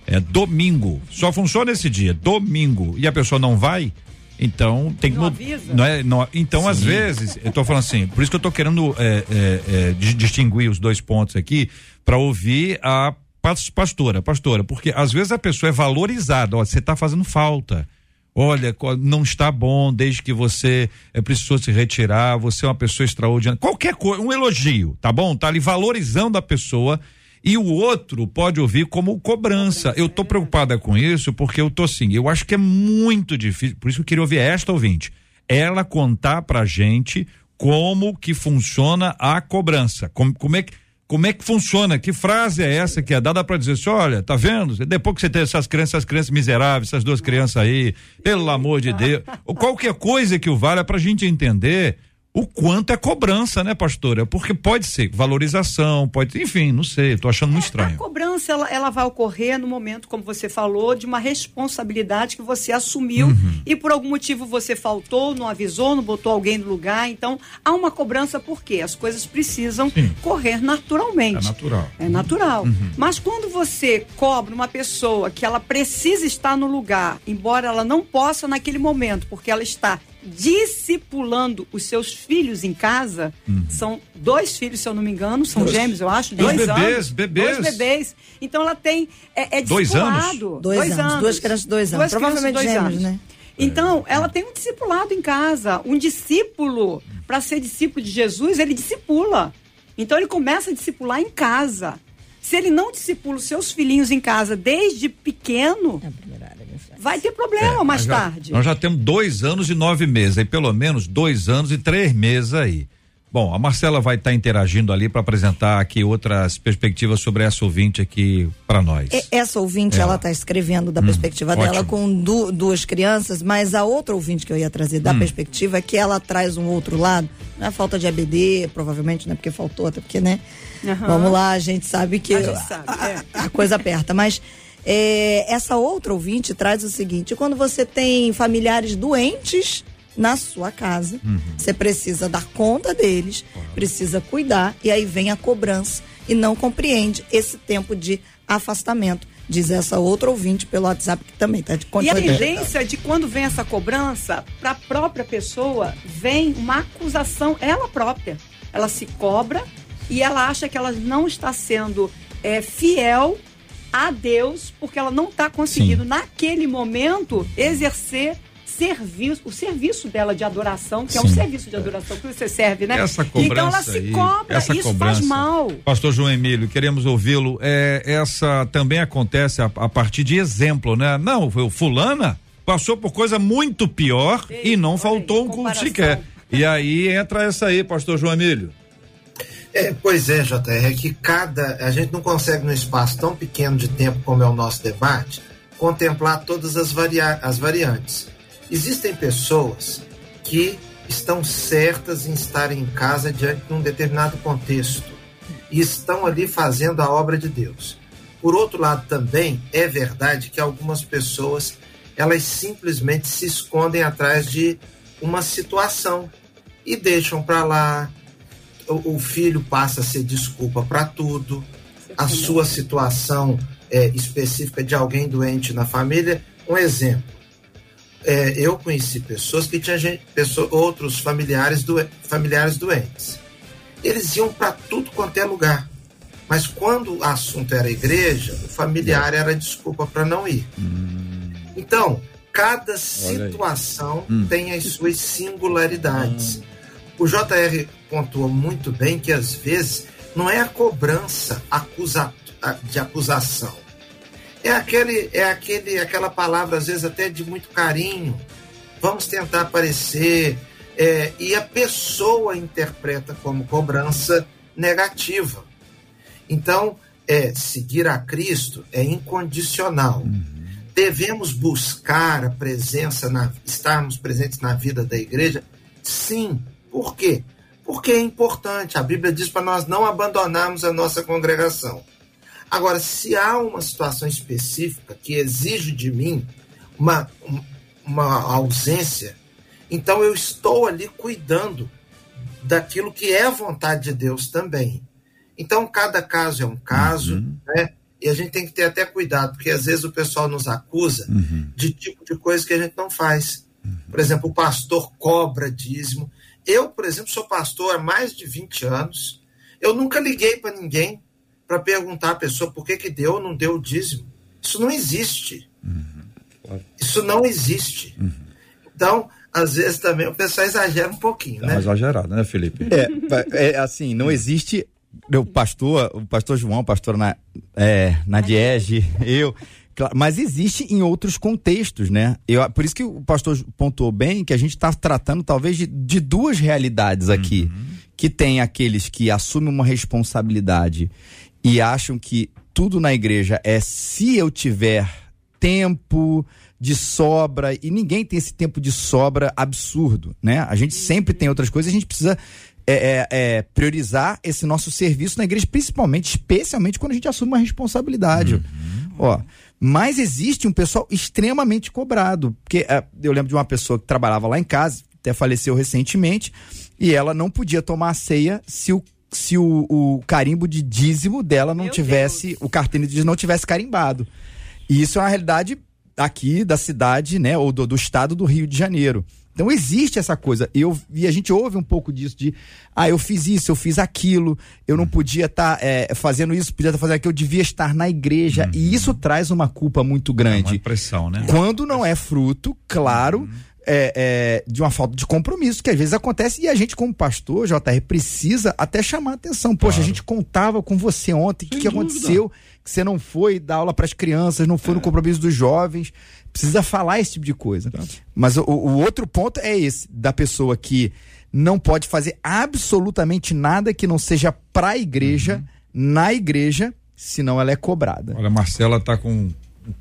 É domingo, só funciona esse dia, domingo, e a pessoa não vai, então tem que Não mud- avisa? não é, não- então às vezes eu tô falando assim, por isso que eu tô querendo é, é, é, dis- distinguir os dois pontos aqui para ouvir a pas- pastora, pastora, porque às vezes a pessoa é valorizada, ó, você tá fazendo falta. Olha, não está bom desde que você é, precisou se retirar, você é uma pessoa extraordinária. Qualquer coisa, um elogio, tá bom? Tá ali valorizando a pessoa e o outro pode ouvir como cobrança. Eu tô preocupada com isso porque eu tô assim, eu acho que é muito difícil, por isso eu queria ouvir esta ouvinte. Ela contar pra gente como que funciona a cobrança. Como, como é que como é que funciona? Que frase é essa que é dada para dizer assim, olha, tá vendo? Depois que você tem essas crianças, essas crianças miseráveis, essas duas crianças aí, pelo amor de Deus, ou qualquer coisa que o valha para a gente entender o quanto é cobrança, né, pastora? Porque pode ser valorização, pode, enfim, não sei, estou achando muito A estranho. cobrança ela, ela vai ocorrer no momento, como você falou, de uma responsabilidade que você assumiu Uhum. e por algum motivo você faltou, não avisou, não botou alguém no lugar. Então há uma cobrança porque as coisas precisam Sim. correr naturalmente. É natural. É natural. Uhum. Mas quando você cobra uma pessoa que ela precisa estar no lugar, embora ela não possa naquele momento, porque ela está discipulando os seus filhos em casa, são dois filhos, se eu não me engano, são Dois. gêmeos, eu acho, Dois dois, bebês, anos. bebês. Dois bebês. Então ela tem. É, é Dois discipulado. Dois anos, duas crianças de dois anos. Duas Provavelmente dois gêmeos, anos. né? Então, ela tem um discipulado em casa. Um discípulo, para ser discípulo de Jesus, ele discipula. Então, ele começa a discipular em casa. Se ele não discipula os seus filhinhos em casa desde pequeno, É vai ter problema mais Nós já- tarde. Nós já temos dois anos e nove meses, aí pelo menos dois anos e três meses aí. Bom, a Marcela vai estar interagindo ali para apresentar aqui outras perspectivas sobre essa ouvinte aqui para nós. E- Essa ouvinte, É. ela está escrevendo da perspectiva ótimo. dela com du- duas crianças, mas a outra ouvinte que eu ia trazer da perspectiva é que ela traz um outro lado, não é falta de ABD, provavelmente não é porque faltou, até porque, né? Aham. Vamos lá, a gente sabe que A gente sabe, a, é. a coisa aperta, mas é, essa outra ouvinte traz o seguinte, quando você tem familiares doentes na sua casa, você precisa dar conta deles, precisa cuidar, e aí vem a cobrança e não compreende esse tempo de afastamento. Diz essa outra ouvinte pelo WhatsApp que também tá de E a tendência de quando vem essa cobrança, para a própria pessoa, vem uma acusação, ela própria. Ela se cobra e ela acha que ela não está sendo é, fiel a Deus, porque ela não está conseguindo, naquele momento, exercer serviço, o serviço dela de adoração, que é um Sim. serviço de adoração que você serve, né? Essa cobrança então ela se aí, cobra, essa isso cobrança. faz mal. Pastor João Emílio, queremos ouvi-lo. É, essa também acontece a, a partir de exemplo, né? Não, foi o fulana passou por coisa muito pior Ei, e não faltou aí, um culto sequer. E aí entra essa aí, pastor João Emílio. É, pois é, JR, é que cada. A gente não consegue, num espaço tão pequeno de tempo como é o nosso debate, contemplar todas as, varia as variantes. Existem pessoas que estão certas em estarem em casa diante de um determinado contexto e estão ali fazendo a obra de Deus. Por outro lado, também é verdade que algumas pessoas elas simplesmente se escondem atrás de uma situação e deixam para lá. O, o filho passa a ser desculpa para tudo. A sua situação é, específica de alguém doente na família. Um exemplo. É, eu conheci pessoas que tinham gente, pessoa, outros familiares, doen- familiares doentes. Eles iam para tudo quanto é lugar. Mas quando o assunto era igreja, o familiar era desculpa para não ir. Então, cada situação Hum. tem as suas singularidades. O JR pontuou muito bem que às vezes não é a cobrança acusa, de acusação. É aquele é aquele aquela palavra às vezes até de muito carinho. Vamos tentar aparecer é, e a pessoa interpreta como cobrança negativa. Então, é seguir a Cristo é incondicional. Devemos buscar a presença, na, estarmos presentes na vida da igreja? Sim. Por quê? Porque é importante. A Bíblia diz para nós não abandonarmos a nossa congregação. Agora, se há uma situação específica que exige de mim uma, um- uma ausência, então eu estou ali cuidando daquilo que é a vontade de Deus também. Então, cada caso é um caso, né? E a gente tem que ter até cuidado, porque às vezes o pessoal nos acusa de tipo de coisa que a gente não faz. Por exemplo, o pastor cobra dízimo. Eu, por exemplo, sou pastor há mais de 20 anos. Eu nunca liguei para ninguém para perguntar à pessoa por que, que deu ou não deu o dízimo. Isso não existe. Isso não existe. Então, às vezes também o pessoal exagera um pouquinho, né? exagerado, né, Felipe? É, é assim, não existe o pastor, o pastor João, o pastor na, é, Nadiege, eu, claro, mas existe em outros contextos, né? Eu, por isso que o pastor pontuou bem que a gente está tratando talvez de, de duas realidades aqui. que tem aqueles que assumem uma responsabilidade e acham que tudo na igreja é se eu tiver tempo de sobra e ninguém tem esse tempo de sobra absurdo, né? A gente sempre tem outras coisas, a gente precisa é, é, é, priorizar esse nosso serviço na igreja, principalmente, especialmente quando a gente assume uma responsabilidade. Uhum. Ó, mas existe um pessoal extremamente cobrado, porque é, eu lembro de uma pessoa que trabalhava lá em casa, até faleceu recentemente, e ela não podia tomar a ceia se o se o, o carimbo de dízimo dela não Meu tivesse, Deus. o cartão de dízimo não tivesse carimbado. E isso é uma realidade aqui da cidade, né, ou do, do estado do Rio de Janeiro. Então existe essa coisa. Eu, e a gente ouve um pouco disso de, ah, eu fiz isso, eu fiz aquilo, eu não podia estar tá, é, fazendo isso, podia estar tá fazendo aquilo, eu devia estar na igreja. Uhum. E isso traz uma culpa muito grande. É uma pressão, né? Quando não é fruto, claro. Uhum. É, é, de uma falta de compromisso, que às vezes acontece, e a gente, como pastor, JR, precisa até chamar atenção. Poxa, claro. a gente contava com você ontem, o que, que aconteceu? Que você não foi dar aula para as crianças, não foi é. no compromisso dos jovens precisa falar esse tipo de coisa. Tá. Mas o, o, outro ponto é esse, da pessoa que não pode fazer absolutamente nada que não seja para a igreja, uhum. na igreja, senão ela é cobrada. Olha, a Marcela tá com um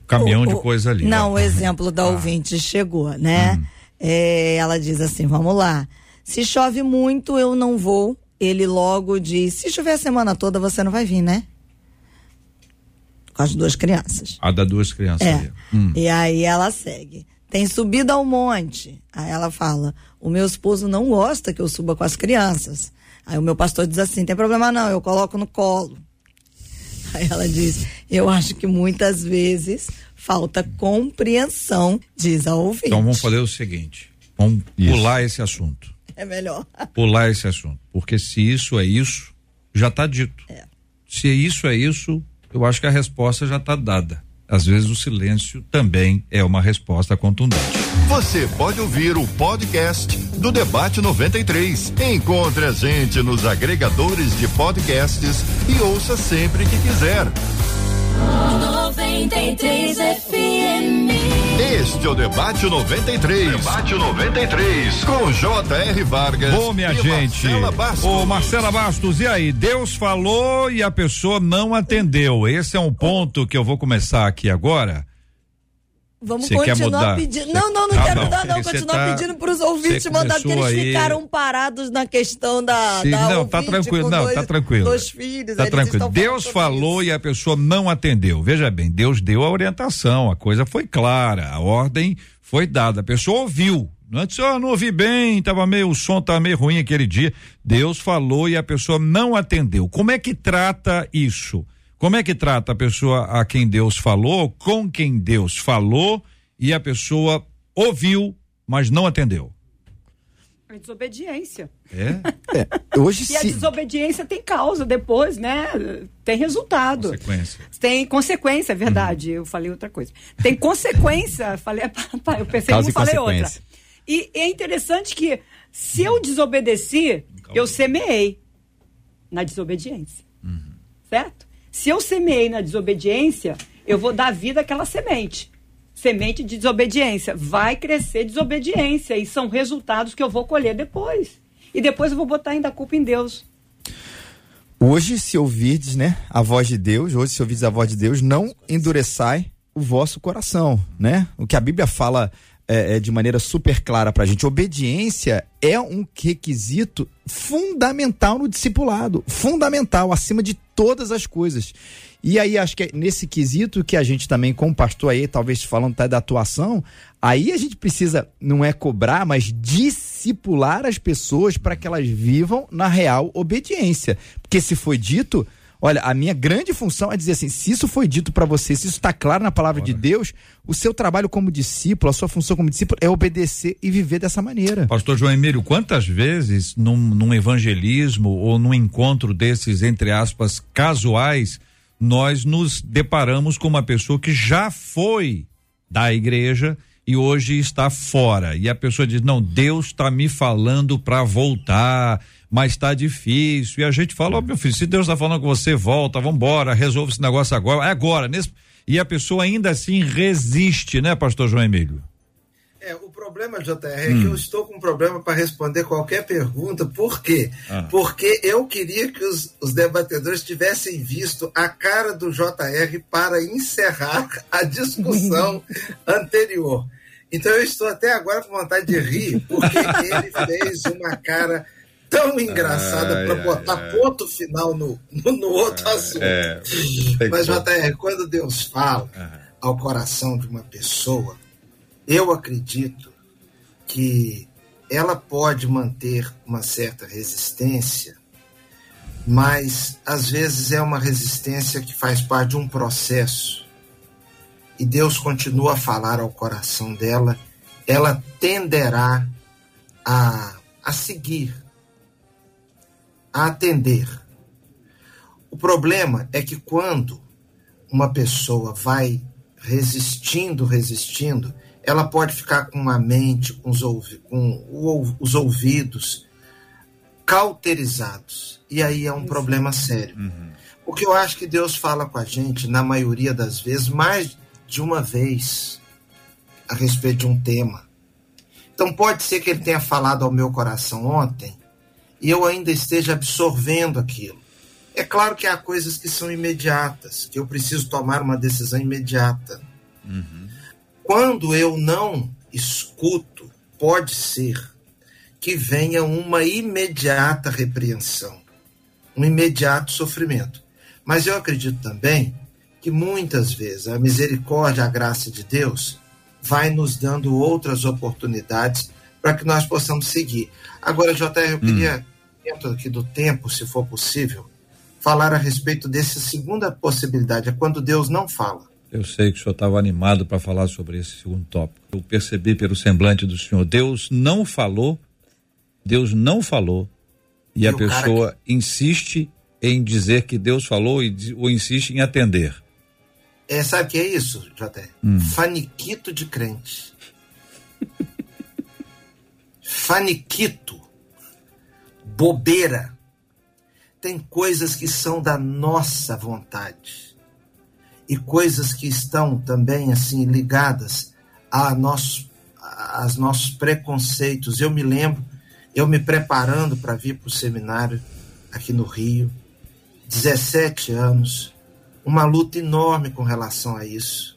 caminhão o, de coisa ali. Não, o exemplo da *laughs* ah. ouvinte chegou, né? Hum. É, ela diz assim: vamos lá. Se chove muito, eu não vou. Ele logo diz: se chover a semana toda, você não vai vir, né? com as duas crianças. A da duas crianças. É. Hum. E aí ela segue. Tem subido ao monte. Aí ela fala: o meu esposo não gosta que eu suba com as crianças. Aí o meu pastor diz assim: tem problema não, eu coloco no colo. Aí ela diz: eu acho que muitas vezes falta compreensão, diz a ouvinte. Então vamos fazer o seguinte: vamos isso. pular esse assunto. É melhor. Pular esse assunto. Porque se isso é isso, já está dito. É. Se isso é isso, eu acho que a resposta já está dada. Às vezes o silêncio também é uma resposta contundente. Você pode ouvir o podcast do Debate 93. Encontre a gente nos agregadores de podcasts e ouça sempre que quiser. 93 FM. Este é o Debate 93. Debate 93. Com J.R. Vargas. Bom, minha gente. Marcela Bastos. Ô, Marcela Bastos, e aí? Deus falou e a pessoa não atendeu. Esse é um ponto que eu vou começar aqui agora. Vamos Cê continuar pedindo. Não, não, não ah, quero mudar, não. Continuar tá, pedindo para os ouvintes mandar, porque eles aí... ficaram parados na questão da. Sim, da não, tá tranquilo, não, dois, tá tranquilo. Dois filhos, tá tranquilo. Deus falou isso. e a pessoa não atendeu. Veja bem, Deus deu a orientação, a coisa foi clara, a ordem foi dada, a pessoa ouviu. Não disse, oh, não ouvi bem, tava meio, o som tava meio ruim aquele dia. Deus falou e a pessoa não atendeu. Como é que trata isso? Como é que trata a pessoa a quem Deus falou, com quem Deus falou e a pessoa ouviu, mas não atendeu? É desobediência. É? *laughs* é. Hoje e a desobediência tem causa depois, né? Tem resultado. Consequência. Tem consequência, é verdade. Uhum. Eu falei outra coisa. Tem consequência. *laughs* falei, eu pensei causa falei outra. E é interessante que se eu desobedeci, eu semeei na desobediência. Uhum. Certo? Se eu semeei na desobediência, eu vou dar vida àquela semente. Semente de desobediência. Vai crescer desobediência e são resultados que eu vou colher depois. E depois eu vou botar ainda a culpa em Deus. Hoje, se ouvirdes, né, a voz de Deus, hoje se ouvirdes a voz de Deus, não endureçai o vosso coração, né? O que a Bíblia fala é, é, de maneira super clara para a gente. Obediência é um requisito fundamental no discipulado, fundamental, acima de todas as coisas. E aí acho que é nesse quesito que a gente também, como pastor aí, talvez falando até da atuação, aí a gente precisa, não é cobrar, mas discipular as pessoas para que elas vivam na real obediência. Porque se foi dito, Olha, a minha grande função é dizer assim: se isso foi dito para você, se isso está claro na palavra de Deus, o seu trabalho como discípulo, a sua função como discípulo é obedecer e viver dessa maneira. Pastor João Emílio, quantas vezes num, num evangelismo ou num encontro desses, entre aspas, casuais, nós nos deparamos com uma pessoa que já foi da igreja e hoje está fora. E a pessoa diz: Não, Deus está me falando para voltar mas está difícil. E a gente fala, ó, oh, meu filho, se Deus está falando com você, volta, vamos embora, resolve esse negócio agora, é agora. Nesse... E a pessoa ainda assim resiste, né, pastor João Emílio? É, o problema, JR, é hum. que eu estou com um problema para responder qualquer pergunta. Por quê? Ah. Porque eu queria que os, os, debatedores tivessem visto a cara do JR para encerrar a discussão *laughs* anterior. Então eu estou até agora com vontade de rir, porque *laughs* ele fez uma cara tão engraçada para botar ai. ponto final no, no, no outro assunto. É, Mas, JR, quando Deus fala ao coração de uma pessoa, eu acredito que ela pode manter uma certa resistência, mas às vezes é uma resistência que faz parte de um processo. E Deus continua a falar ao coração dela, ela tenderá a, a seguir, a atender. O problema é que quando uma pessoa vai resistindo, resistindo, ela pode ficar com a mente, com os, ouvi com os ouvidos cauterizados. E aí é um Isso. problema sério. Uhum. Porque eu acho que Deus fala com a gente, na maioria das vezes, mais de uma vez a respeito de um tema. Então pode ser que ele tenha falado ao meu coração ontem e eu ainda esteja absorvendo aquilo. É claro que há coisas que são imediatas, que eu preciso tomar uma decisão imediata. Uhum. Quando eu não escuto, pode ser que venha uma imediata repreensão, um imediato sofrimento. Mas eu acredito também que muitas vezes a misericórdia, a graça de Deus vai nos dando outras oportunidades para que nós possamos seguir. Agora, JR, eu queria, hum. dentro aqui do tempo, se for possível, falar a respeito dessa segunda possibilidade, é quando Deus não fala. Eu sei que o senhor estava animado para falar sobre esse segundo tópico. Eu percebi pelo semblante do senhor. Deus não falou, Deus não falou, e, e a pessoa que... insiste em dizer que Deus falou e ou insiste em atender. É, sabe o que é isso, Jota? Hum. Faniquito de crente. *laughs* Faniquito. Bobeira. Tem coisas que são da nossa vontade. E coisas que estão também assim ligadas a nossos, a nossos preconceitos. Eu me lembro, eu me preparando para vir para o seminário aqui no Rio, 17 anos, uma luta enorme com relação a isso.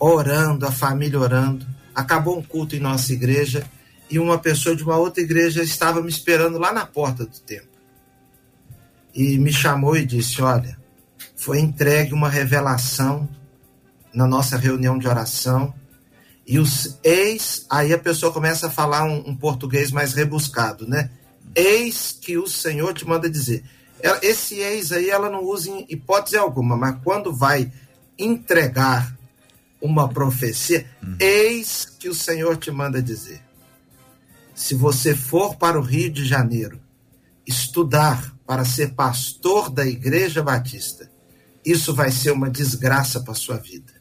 Orando, a família orando. Acabou um culto em nossa igreja e uma pessoa de uma outra igreja estava me esperando lá na porta do templo. E me chamou e disse: Olha, foi entregue uma revelação na nossa reunião de oração. E os ex, aí a pessoa começa a falar um, um português mais rebuscado, né? Eis que o Senhor te manda dizer. Esse ex aí ela não usa em hipótese alguma, mas quando vai entregar uma profecia, uhum. eis que o Senhor te manda dizer. Se você for para o Rio de Janeiro estudar para ser pastor da Igreja Batista, isso vai ser uma desgraça para sua vida.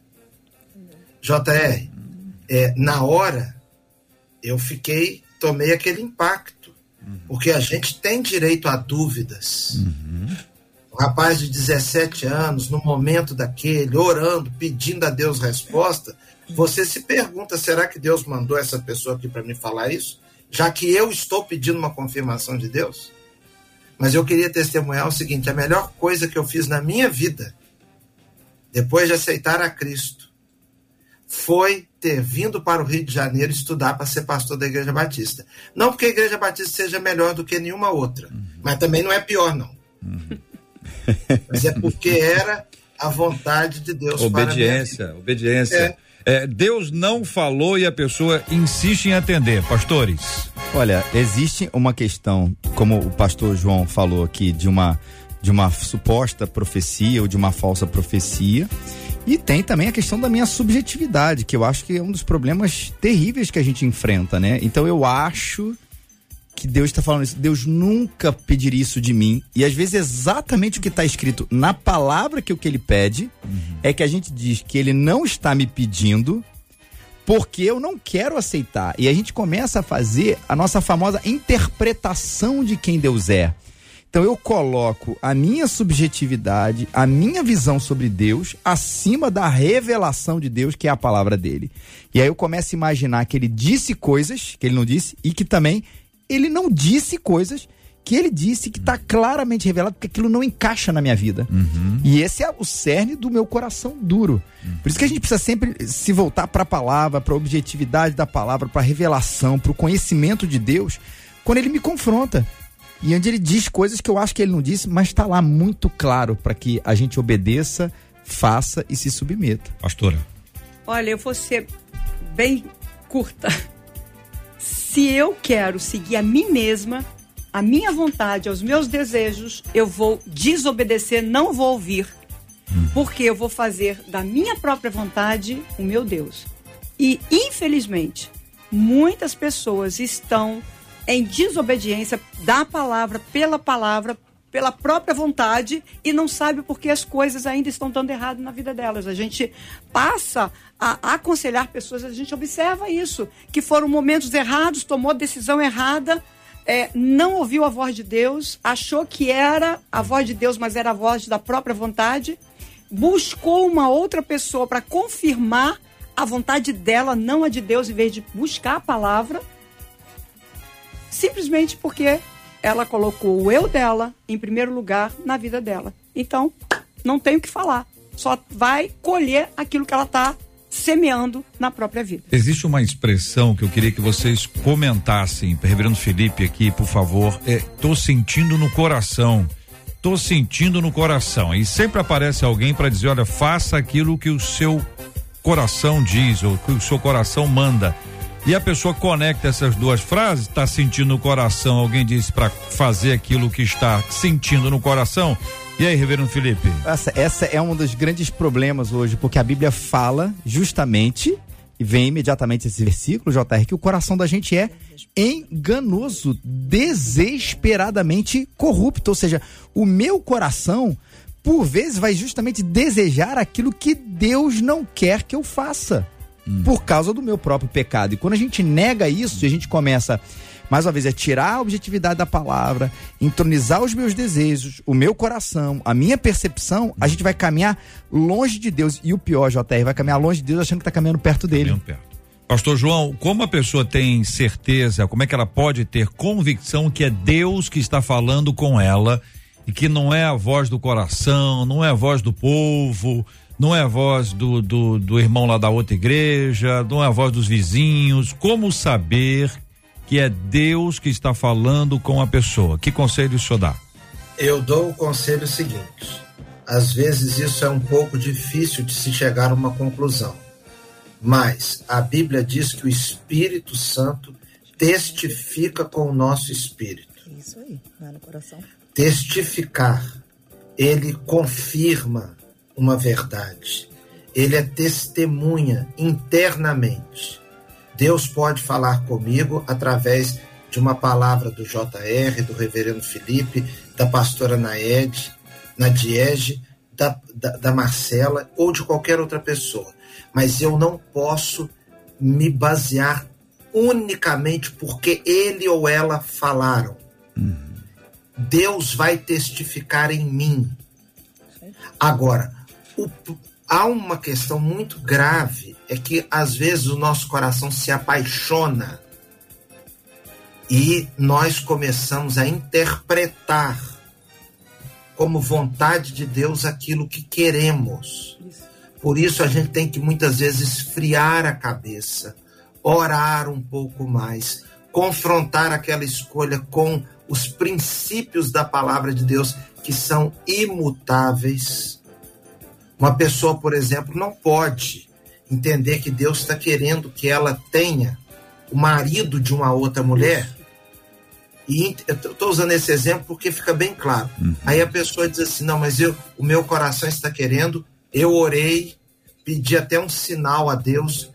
JR, é, na hora eu fiquei, tomei aquele impacto porque a gente tem direito a dúvidas. Uhum. Um rapaz de 17 anos, no momento daquele, orando, pedindo a Deus resposta, você se pergunta: será que Deus mandou essa pessoa aqui para me falar isso? Já que eu estou pedindo uma confirmação de Deus? Mas eu queria testemunhar o seguinte: a melhor coisa que eu fiz na minha vida, depois de aceitar a Cristo, foi ter vindo para o Rio de Janeiro estudar para ser pastor da Igreja Batista. Não porque a Igreja Batista seja melhor do que nenhuma outra, uhum. mas também não é pior, não. Uhum. mas é porque era a vontade de Deus obediência, para Obediência, é. É, Deus não falou e a pessoa insiste em atender, pastores. Olha, existe uma questão, como o pastor João falou aqui, de uma de uma suposta profecia ou de uma falsa profecia e tem também a questão da minha subjetividade, que eu acho que é um dos problemas terríveis que a gente enfrenta, né? Então eu acho que Deus está falando isso. Deus nunca pediria isso de mim. E às vezes exatamente o que está escrito na palavra que o que ele pede uhum. é que a gente diz que ele não está me pedindo porque eu não quero aceitar. E a gente começa a fazer a nossa famosa interpretação de quem Deus é. Então eu coloco a minha subjetividade, a minha visão sobre Deus acima da revelação de Deus, que é a palavra dele. E aí eu começo a imaginar que ele disse coisas que ele não disse e que também ele não disse coisas que ele disse que está claramente revelado, porque aquilo não encaixa na minha vida. Uhum. E esse é o cerne do meu coração duro. Por isso que a gente precisa sempre se voltar para a palavra, para a objetividade da palavra, para a revelação, para o conhecimento de Deus, quando ele me confronta. E onde ele diz coisas que eu acho que ele não disse, mas está lá muito claro para que a gente obedeça, faça e se submeta. Pastora. Olha, eu vou ser bem curta. Se eu quero seguir a mim mesma, a minha vontade, aos meus desejos, eu vou desobedecer, não vou ouvir. Porque eu vou fazer da minha própria vontade o meu Deus. E, infelizmente, muitas pessoas estão em desobediência da palavra, pela palavra, pela própria vontade e não sabe porque as coisas ainda estão dando errado na vida delas. A gente passa a aconselhar pessoas, a gente observa isso, que foram momentos errados, tomou decisão errada, é, não ouviu a voz de Deus, achou que era a voz de Deus, mas era a voz da própria vontade, buscou uma outra pessoa para confirmar a vontade dela, não a de Deus, em vez de buscar a palavra, simplesmente porque ela colocou o eu dela em primeiro lugar na vida dela. Então, não tem o que falar. Só vai colher aquilo que ela está semeando na própria vida. Existe uma expressão que eu queria que vocês comentassem, Reverendo Felipe aqui, por favor. É, tô sentindo no coração. Tô sentindo no coração. E sempre aparece alguém para dizer, olha, faça aquilo que o seu coração diz ou que o seu coração manda. E a pessoa conecta essas duas frases, está sentindo no coração, alguém disse para fazer aquilo que está sentindo no coração. E aí, Reverendo Felipe? Essa, essa é um dos grandes problemas hoje, porque a Bíblia fala justamente, e vem imediatamente esse versículo, JR, que o coração da gente é enganoso, desesperadamente corrupto. Ou seja, o meu coração, por vezes, vai justamente desejar aquilo que Deus não quer que eu faça. Por causa do meu próprio pecado. E quando a gente nega isso, a gente começa mais uma vez, é tirar a objetividade da palavra, entronizar os meus desejos, o meu coração, a minha percepção, a gente vai caminhar longe de Deus. E o pior, JR, vai caminhar longe de Deus achando que está caminhando perto dele. Caminhando perto. Pastor João, como a pessoa tem certeza, como é que ela pode ter convicção que é Deus que está falando com ela e que não é a voz do coração, não é a voz do povo, não é a voz do, do, do irmão lá da outra igreja, não é a voz dos vizinhos? Como saber que é Deus que está falando com a pessoa. Que conselho o senhor dá? Eu dou o conselho seguinte: às vezes isso é um pouco difícil de se chegar a uma conclusão, mas a Bíblia diz que o Espírito Santo testifica com o nosso espírito. Isso aí, lá no coração. Testificar, ele confirma uma verdade. Ele é testemunha internamente. Deus pode falar comigo através de uma palavra do JR, do reverendo Felipe, da pastora Naed, Nadiege, da, da, da Marcela ou de qualquer outra pessoa. Mas eu não posso me basear unicamente porque ele ou ela falaram. Deus vai testificar em mim. Agora, o, há uma questão muito grave, é que às vezes o nosso coração se apaixona e nós começamos a interpretar como vontade de Deus aquilo que queremos. Por isso a gente tem que muitas vezes esfriar a cabeça, orar um pouco mais, confrontar aquela escolha com os princípios da palavra de Deus que são imutáveis. Uma pessoa, por exemplo, não pode entender que Deus está querendo que ela tenha o marido de uma outra mulher. E eu estou usando esse exemplo porque fica bem claro. Aí a pessoa diz assim: não, mas eu, o meu coração está querendo, eu orei, pedi até um sinal a Deus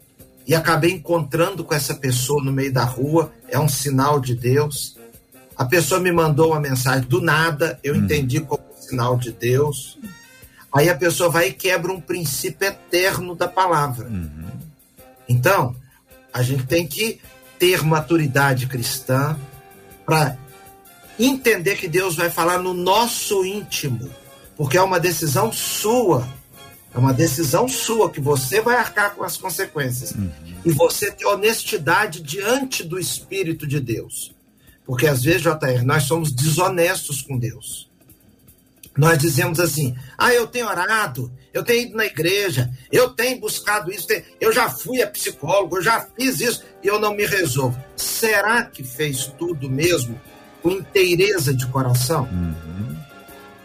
e acabei encontrando com essa pessoa no meio da rua, é um sinal de Deus. A pessoa me mandou uma mensagem do nada, eu entendi como um sinal de Deus. Aí a pessoa vai e quebra um princípio eterno da palavra. Então, a gente tem que ter maturidade cristã para entender que Deus vai falar no nosso íntimo, porque é uma decisão sua. É uma decisão sua que você vai arcar com as consequências. Uhum. E você ter honestidade diante do Espírito de Deus. Porque às vezes, JR, nós somos desonestos com Deus. Nós dizemos assim: ah, eu tenho orado, eu tenho ido na igreja, eu tenho buscado isso, eu já fui a psicólogo, eu já fiz isso e eu não me resolvo. Será que fez tudo mesmo com inteireza de coração? Uhum.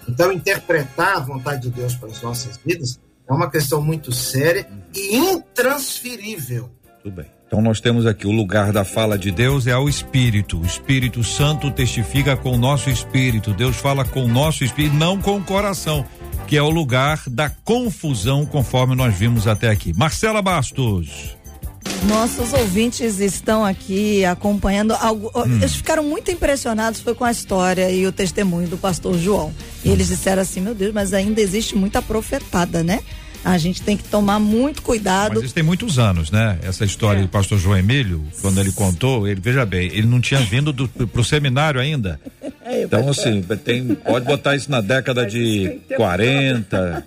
Então, interpretar a vontade de Deus para as nossas vidas é uma questão muito séria e intransferível. Tudo bem. Então nós temos aqui o lugar da fala de Deus é ao Espírito. O Espírito Santo testifica com o nosso espírito. Deus fala com o nosso espírito, não com o coração, que é o lugar da confusão, conforme nós vimos até aqui. Marcela Bastos. Nossos ouvintes estão aqui acompanhando algo. Hum. Eles ficaram muito impressionados foi com a história e o testemunho do pastor João. E eles disseram assim: meu Deus, mas ainda existe muita profetada, né? A gente tem que tomar muito cuidado. Mas isso tem muitos anos, né? Essa história é. do pastor João Emílio, quando ele contou, ele, veja bem, ele não tinha vindo do, pro seminário ainda. *laughs* É, então, assim, tem, pode botar isso na década de 40,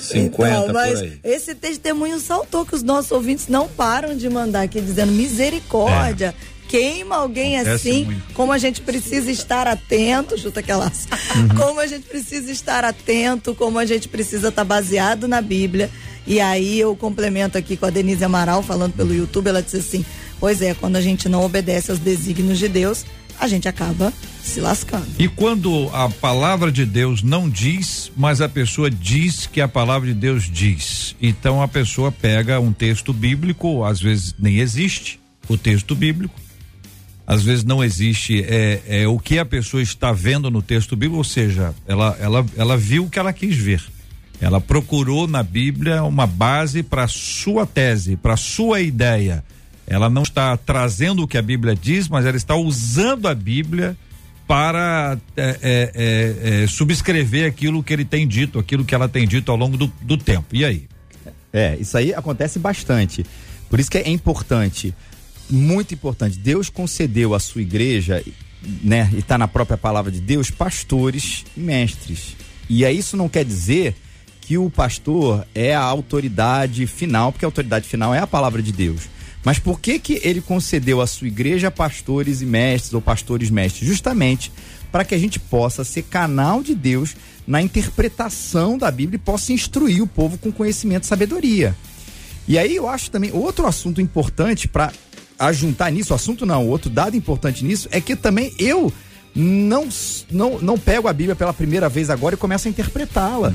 50, então, por aí. Esse testemunho saltou que os nossos ouvintes não param de mandar aqui, dizendo misericórdia. É queima alguém Acontece assim, muito. como a gente precisa estar atento, junto aquelas, uhum. como a gente precisa estar atento, como a gente precisa estar baseado na Bíblia. E aí eu complemento aqui com a Denise Amaral falando pelo YouTube, ela disse assim: "Pois é, quando a gente não obedece aos desígnios de Deus, a gente acaba se lascando. E quando a palavra de Deus não diz, mas a pessoa diz que a palavra de Deus diz. Então a pessoa pega um texto bíblico, às vezes nem existe o texto bíblico, às vezes não existe é, é, o que a pessoa está vendo no texto bíblico, ou seja, ela, ela, ela viu o que ela quis ver. Ela procurou na Bíblia uma base para sua tese, para sua ideia. Ela não está trazendo o que a Bíblia diz, mas ela está usando a Bíblia para é, é, é, é subscrever aquilo que ele tem dito, aquilo que ela tem dito ao longo do, do tempo. E aí? É, isso aí acontece bastante. Por isso que é importante muito importante. Deus concedeu à sua igreja, né, e está na própria palavra de Deus, pastores e mestres. E aí isso não quer dizer que o pastor é a autoridade final, porque a autoridade final é a palavra de Deus. Mas por que que ele concedeu à sua igreja pastores e mestres ou pastores mestres? Justamente para que a gente possa ser canal de Deus na interpretação da Bíblia e possa instruir o povo com conhecimento e sabedoria. E aí eu acho também outro assunto importante para a juntar nisso, o assunto não, outro dado importante nisso é que também eu não, não, não pego a Bíblia pela primeira vez agora e começo a interpretá-la.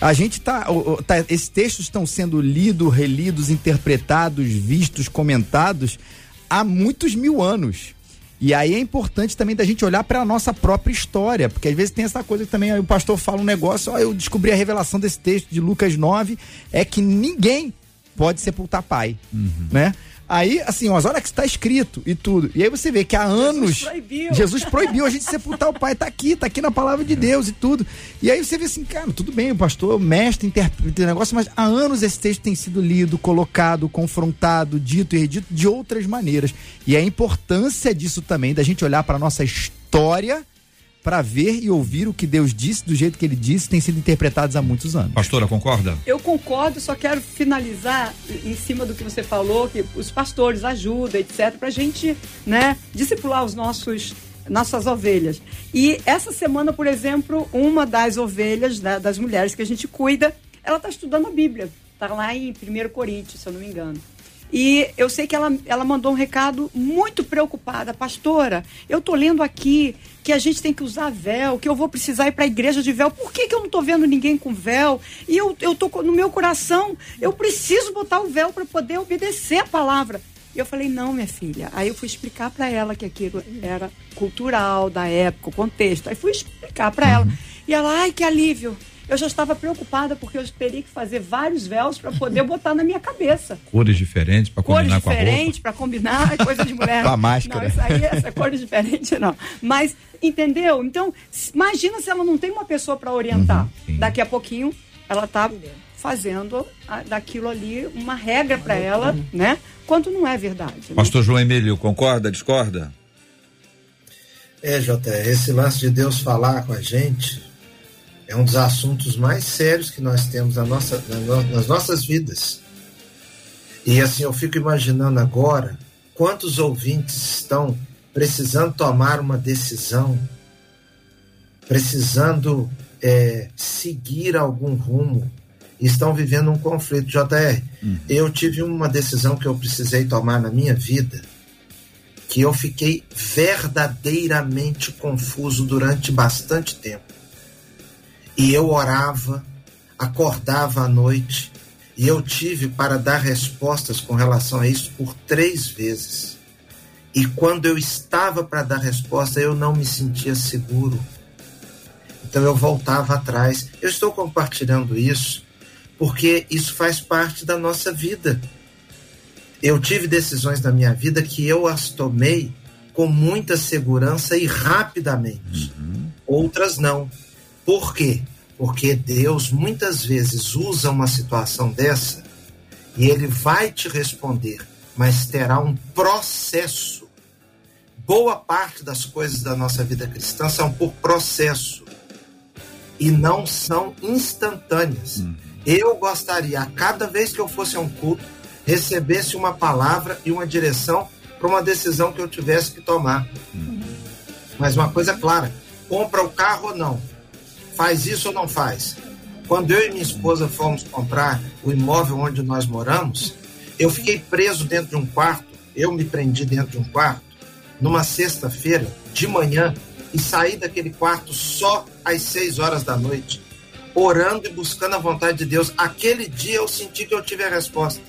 A gente tá, tá, Esses textos estão sendo lidos, relidos, interpretados, vistos, comentados há muitos mil anos. E aí é importante também da gente olhar para a nossa própria história, porque às vezes tem essa coisa que também o pastor fala um negócio, ó, eu descobri a revelação desse texto de Lucas 9, é que ninguém pode sepultar pai, uhum. né? Aí, assim, ó, olha que está escrito e tudo. E aí você vê que há anos. Jesus proibiu. Jesus proibiu a gente sepultar o pai. Tá aqui, tá aqui na palavra de Deus e tudo. E aí você vê assim, cara, tudo bem, o pastor, o mestre, interpreta o negócio, mas há anos esse texto tem sido lido, colocado, confrontado, dito e redito de outras maneiras. E a importância disso também, da gente olhar para nossa história para ver e ouvir o que Deus disse do jeito que ele disse, tem sido interpretados há muitos anos. Pastora, concorda? Eu concordo, só quero finalizar em cima do que você falou, que os pastores ajudam, etc, pra gente, né, discipular os nossos nossas ovelhas. E essa semana, por exemplo, uma das ovelhas, né, das mulheres que a gente cuida, ela está estudando a Bíblia. Está lá em 1 Coríntios, se eu não me engano. E eu sei que ela, ela mandou um recado muito preocupada. Pastora, eu tô lendo aqui que a gente tem que usar véu, que eu vou precisar ir para a igreja de véu. Por que, que eu não tô vendo ninguém com véu? E eu, eu tô no meu coração, eu preciso botar o véu para poder obedecer a palavra. E eu falei, não, minha filha. Aí eu fui explicar para ela que aquilo era cultural, da época, o contexto. Aí fui explicar para ela. E ela, ai, que alívio eu já estava preocupada porque eu teria que fazer vários véus para poder botar na minha cabeça. Cores diferentes para combinar cores diferentes para combinar, é coisa de mulher. *laughs* com a máscara. Não, isso aí, essa cores diferente não. Mas entendeu? Então, imagina se ela não tem uma pessoa para orientar. Uhum, Daqui a pouquinho ela está fazendo a, daquilo ali uma regra para ela, né? Quando não é verdade. Né? Pastor João Emílio, concorda, discorda? É, Jota, esse lance de Deus falar com a gente é um dos assuntos mais sérios que nós temos na nossa, na, nas nossas vidas. E assim, eu fico imaginando agora quantos ouvintes estão precisando tomar uma decisão, precisando é, seguir algum rumo, e estão vivendo um conflito. JR, uhum. eu tive uma decisão que eu precisei tomar na minha vida que eu fiquei verdadeiramente confuso durante bastante tempo. E eu orava, acordava à noite, e eu tive para dar respostas com relação a isso por três vezes. E quando eu estava para dar resposta, eu não me sentia seguro. Então eu voltava atrás. Eu estou compartilhando isso porque isso faz parte da nossa vida eu tive decisões na minha vida que eu as tomei com muita segurança e rapidamente. Uhum. Outras não. Por quê? Porque Deus muitas vezes usa uma situação dessa e ele vai te responder, mas terá um processo. Boa parte das coisas da nossa vida cristã são por processo e não são instantâneas. Uhum. Eu gostaria, a cada vez que eu fosse a um culto, recebesse uma palavra e uma direção para uma decisão que eu tivesse que tomar. Uhum. Mas uma coisa clara: compra o carro ou não? Faz isso ou não faz? Quando eu e minha esposa fomos comprar o imóvel onde nós moramos, eu fiquei preso dentro de um quarto, eu me prendi dentro de um quarto, numa sexta-feira, de manhã, e saí daquele quarto só às seis horas da noite, orando e buscando a vontade de Deus. Aquele dia eu senti que eu tive a resposta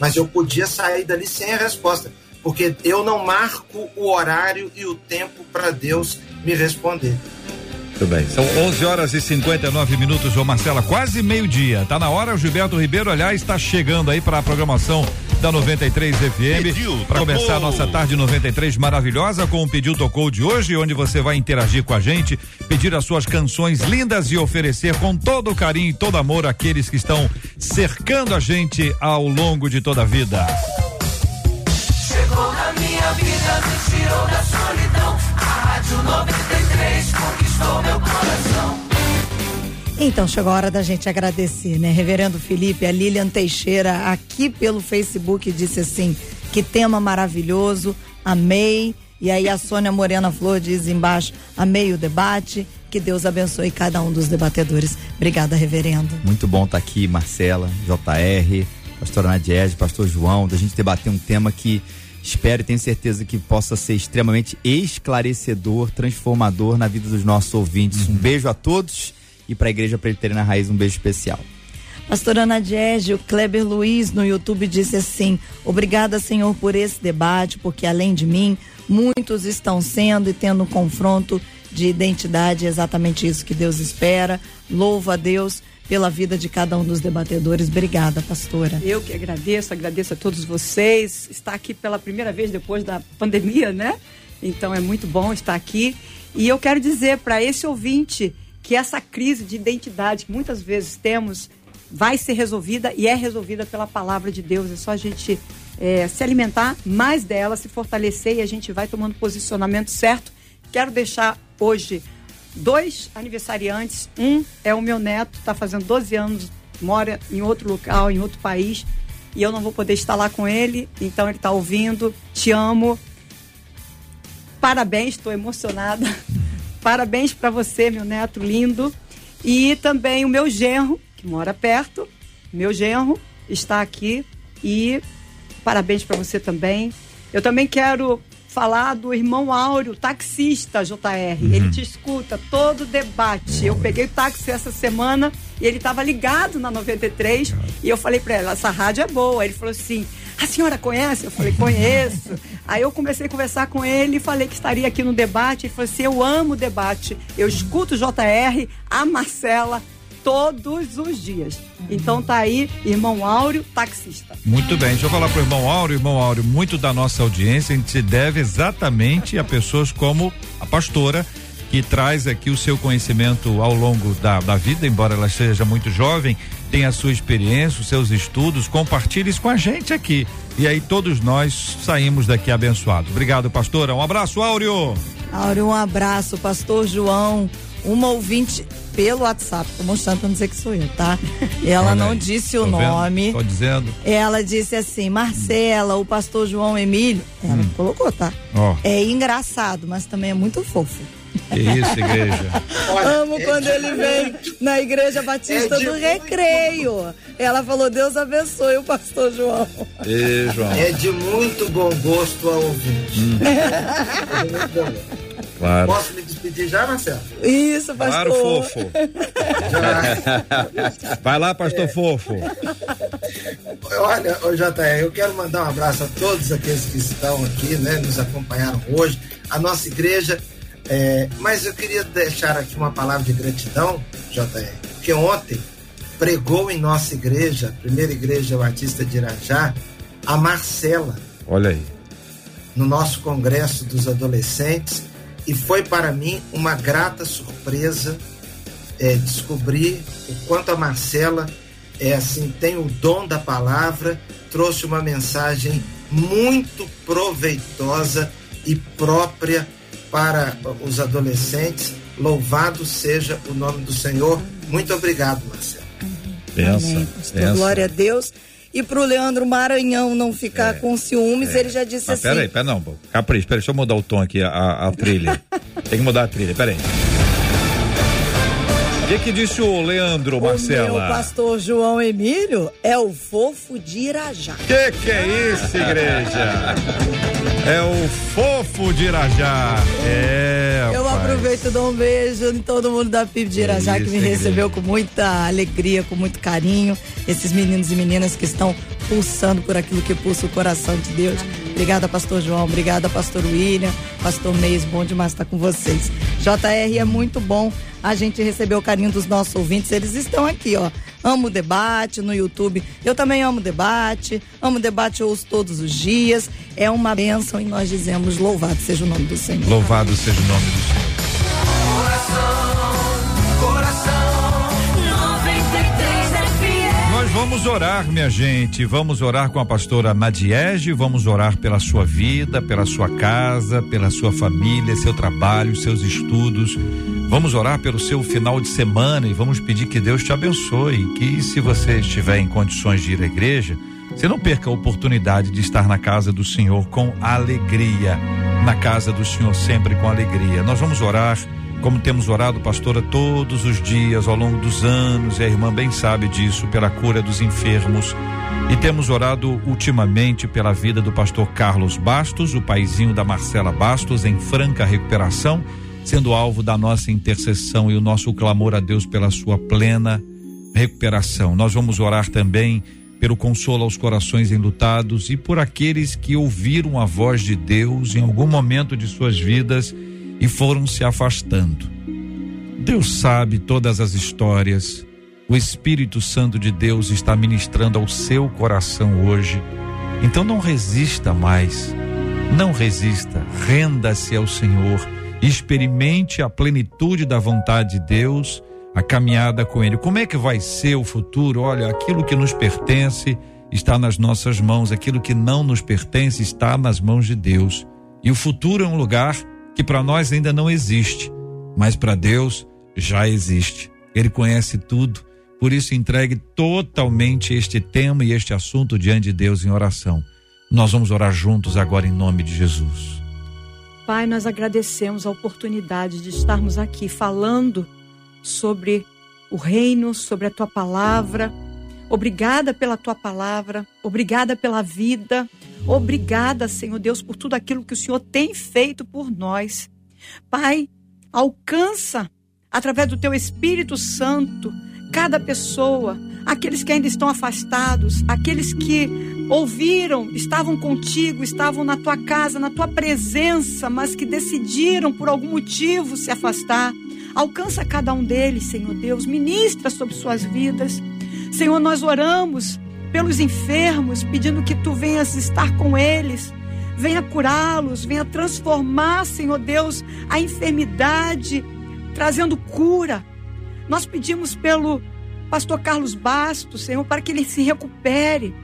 mas eu podia sair dali sem a resposta, porque eu não marco o horário e o tempo para Deus me responder. Muito bem. São 11 horas e 59 minutos, ô Marcela, quase meio-dia. Tá na hora, o Gilberto Ribeiro, aliás, está chegando aí para a programação da 93 FM para começar a nossa tarde 93 maravilhosa com o Pediu Tocou de hoje, onde você vai interagir com a gente, pedir as suas canções lindas e oferecer com todo carinho e todo amor àqueles que estão cercando a gente ao longo de toda a vida. Chegou na minha vida, me tirou da solidão. A Rádio 93 Então chegou a hora da gente agradecer, né? Reverendo Felipe, a Lilian Teixeira aqui pelo Facebook disse assim: que tema maravilhoso, amei. E aí a Sônia Morena Flor diz embaixo: amei o debate. Que Deus abençoe cada um dos debatedores. Obrigada, reverendo. Muito bom estar tá aqui, Marcela, JR, pastora Nadiege, pastor João, da gente debater um tema que espero e tenho certeza que possa ser extremamente esclarecedor, transformador na vida dos nossos ouvintes. Uhum. Um beijo a todos e para a Igreja Presbiteriana Raiz um beijo especial. Pastora Ana o Kleber Luiz no YouTube disse assim: Obrigada, Senhor, por esse debate, porque além de mim, muitos estão sendo e tendo um confronto de identidade, é exatamente isso que Deus espera. Louvo a Deus pela vida de cada um dos debatedores. Obrigada, pastora. Eu que agradeço, agradeço a todos vocês. Está aqui pela primeira vez depois da pandemia, né? Então é muito bom estar aqui. E eu quero dizer para esse ouvinte que essa crise de identidade que muitas vezes temos vai ser resolvida e é resolvida pela palavra de Deus. É só a gente é, se alimentar mais dela, se fortalecer e a gente vai tomando posicionamento certo. Quero deixar hoje dois aniversariantes. Um é o meu neto, está fazendo 12 anos, mora em outro local, em outro país, e eu não vou poder estar lá com ele, então ele está ouvindo. Te amo. Parabéns, estou emocionada. *laughs* Parabéns para você, meu neto lindo. E também o meu genro, que mora perto. Meu genro está aqui e parabéns para você também. Eu também quero falar do irmão Áureo, taxista JR. Uhum. Ele te escuta todo debate. Eu peguei o táxi essa semana e ele estava ligado na 93 e eu falei para ela, essa rádio é boa. Ele falou assim: "A senhora conhece?" Eu falei: "Conheço". Aí eu comecei a conversar com ele e falei que estaria aqui no debate. Ele falou assim: "Eu amo debate. Eu escuto o JR, a Marcela todos os dias. Então tá aí, irmão Áureo, taxista. Muito bem, deixa eu falar pro irmão Áureo, irmão Áureo, muito da nossa audiência a gente se deve exatamente a pessoas como a pastora que traz aqui o seu conhecimento ao longo da, da vida, embora ela seja muito jovem, tem a sua experiência, os seus estudos, compartilhe isso com a gente aqui. E aí todos nós saímos daqui abençoados. Obrigado, pastora. Um abraço, Áureo. Áureo, um abraço. Pastor João, uma ouvinte pelo WhatsApp, tô mostrando pra não dizer que sou eu, tá? *laughs* Ela não disse Tô o vendo? nome. Tô dizendo. Ela disse assim, Marcela, o pastor João Emílio, ela Hum. colocou, tá? Ó, É engraçado, mas também é muito fofo. Que isso, igreja. Olha, Amo é quando de- ele vem na Igreja Batista É de do muito- Recreio. Ela falou, Deus abençoe o pastor João. Ei, João. É de muito bom gosto ao ouvinte. Hum. É de muito bom gosto. Claro. Posso me despedir já, Marcelo? Isso, pastor. Claro, fofo. Já. Vai lá, pastor fofo. Olha, ô JR, eu quero mandar um abraço a todos aqueles que estão aqui, né, nos acompanharam hoje, a nossa igreja. É, mas eu queria deixar aqui uma palavra de gratidão, JR, porque ontem pregou em nossa igreja, a primeira igreja batista de Irajá, a Marcela, Olha aí. no nosso congresso dos adolescentes, e foi para mim uma grata surpresa é, descobrir o quanto a Marcela é assim tem o dom da palavra, trouxe uma mensagem muito proveitosa e própria para os adolescentes. Louvado seja o nome do Senhor. Muito obrigado, Marcela. Pensa. Glória a Deus. E pro Leandro Maranhão não ficar com ciúmes, ele já disse Mas assim. peraí, pera não, capricho, peraí, deixa eu mudar o tom aqui, a, a trilha. *laughs* Tem que mudar a trilha, peraí. O que que disse o Leandro, O meu Marcela? pastor João Emílio é o fofo de Irajá. Que que é isso, igreja? *laughs* É o fofo de Irajá. É, Eu rapaz. aproveito e dou um beijo em todo mundo da PIB de Irajá É que me recebeu com muita alegria, com muito carinho. Esses meninos e meninas que estão pulsando por aquilo que pulsa o coração de Deus. Obrigada, pastor João. Obrigada, pastor William. Pastor Meis, bom demais estar com vocês. JR é muito bom a gente receber o carinho dos nossos ouvintes. Eles estão aqui, ó. Amo o debate no YouTube. Eu também amo o debate. Amo o debate, ouço todos os dias. É uma bênção e nós dizemos louvado seja o nome do Senhor. Louvado seja o nome do Senhor. Vamos orar, minha gente. Vamos orar com a pastora Madiege. Vamos orar pela sua vida, pela sua casa, pela sua família, seu trabalho, seus estudos. Vamos orar pelo seu final de semana e vamos pedir que Deus te abençoe. Que se você estiver em condições de ir à igreja, você não perca a oportunidade de estar na casa do Senhor com alegria. Na casa do Senhor sempre com alegria. Nós vamos orar como temos orado, pastora, todos os dias ao longo dos anos, e a irmã bem sabe disso, pela cura dos enfermos. E temos orado ultimamente pela vida do pastor Carlos Bastos, o paizinho da Marcela Bastos, em franca recuperação, sendo alvo da nossa intercessão e o nosso clamor a Deus pela sua plena recuperação. Nós vamos orar também pelo consolo aos corações enlutados e por aqueles que ouviram a voz de Deus em algum momento de suas vidas e foram se afastando. Deus sabe todas as histórias. O Espírito Santo de Deus está ministrando ao seu coração hoje. Então não resista mais. Não resista. Renda-se ao Senhor. Experimente a plenitude da vontade de Deus, a caminhada com Ele. Como é que vai ser o futuro? Olha, aquilo que nos pertence está nas nossas mãos, aquilo que não nos pertence está nas mãos de Deus. E o futuro é um lugar que para nós ainda não existe, mas para Deus já existe. Ele conhece tudo, por isso entregue totalmente este tema e este assunto diante de Deus em oração. Nós vamos orar juntos agora em nome de Jesus. Pai, nós agradecemos a oportunidade de estarmos aqui falando sobre o reino, sobre a tua palavra. Obrigada pela tua palavra, obrigada pela vida, obrigada, Senhor Deus, por tudo aquilo que o Senhor tem feito por nós. Pai, alcança através do teu Espírito Santo cada pessoa, aqueles que ainda estão afastados, aqueles que ouviram, estavam contigo, estavam na tua casa, na tua presença, mas que decidiram por algum motivo se afastar. Alcança cada um deles, Senhor Deus, ministra sobre suas vidas. Senhor, nós oramos pelos enfermos, pedindo que tu venhas estar com eles, venha curá-los, venha transformar, Senhor Deus, a enfermidade, trazendo cura. Nós pedimos pelo pastor Carlos Bastos, Senhor, para que ele se recupere,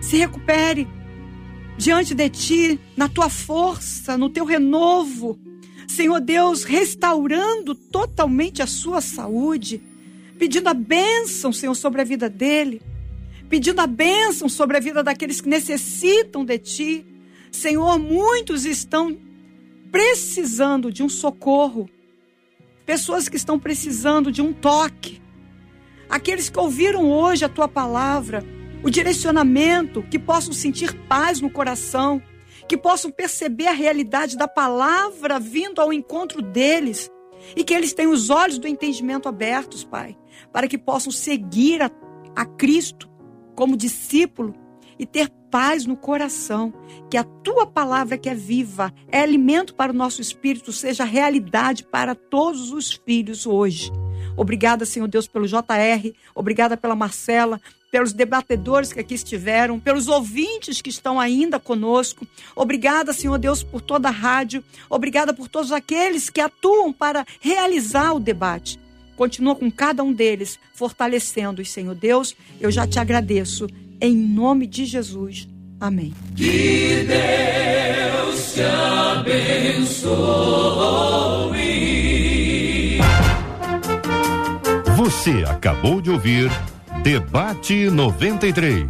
se recupere diante de ti, na tua força, no teu renovo. Senhor Deus, restaurando totalmente a sua saúde, pedindo a bênção, Senhor, sobre a vida dele, pedindo a bênção sobre a vida daqueles que necessitam de ti. Senhor, muitos estão precisando de um socorro, pessoas que estão precisando de um toque, aqueles que ouviram hoje a tua palavra, o direcionamento, que possam sentir paz no coração, que possam perceber a realidade da palavra vindo ao encontro deles e que eles tenham os olhos do entendimento abertos, Pai, para que possam seguir a, a Cristo como discípulo e ter paz no coração, que a tua palavra que é viva, é alimento para o nosso espírito, seja realidade para todos os filhos hoje. Obrigada, Senhor Deus, pelo JR, obrigada pela Marcela, pelos debatedores que aqui estiveram, pelos ouvintes que estão ainda conosco. Obrigada, Senhor Deus, por toda a rádio. Obrigada por todos aqueles que atuam para realizar o debate. Continua com cada um deles, fortalecendo-os, Senhor Deus. Eu já te agradeço. Em nome de Jesus. Amém. Que Deus te abençoe. Você acabou de ouvir Debate 93.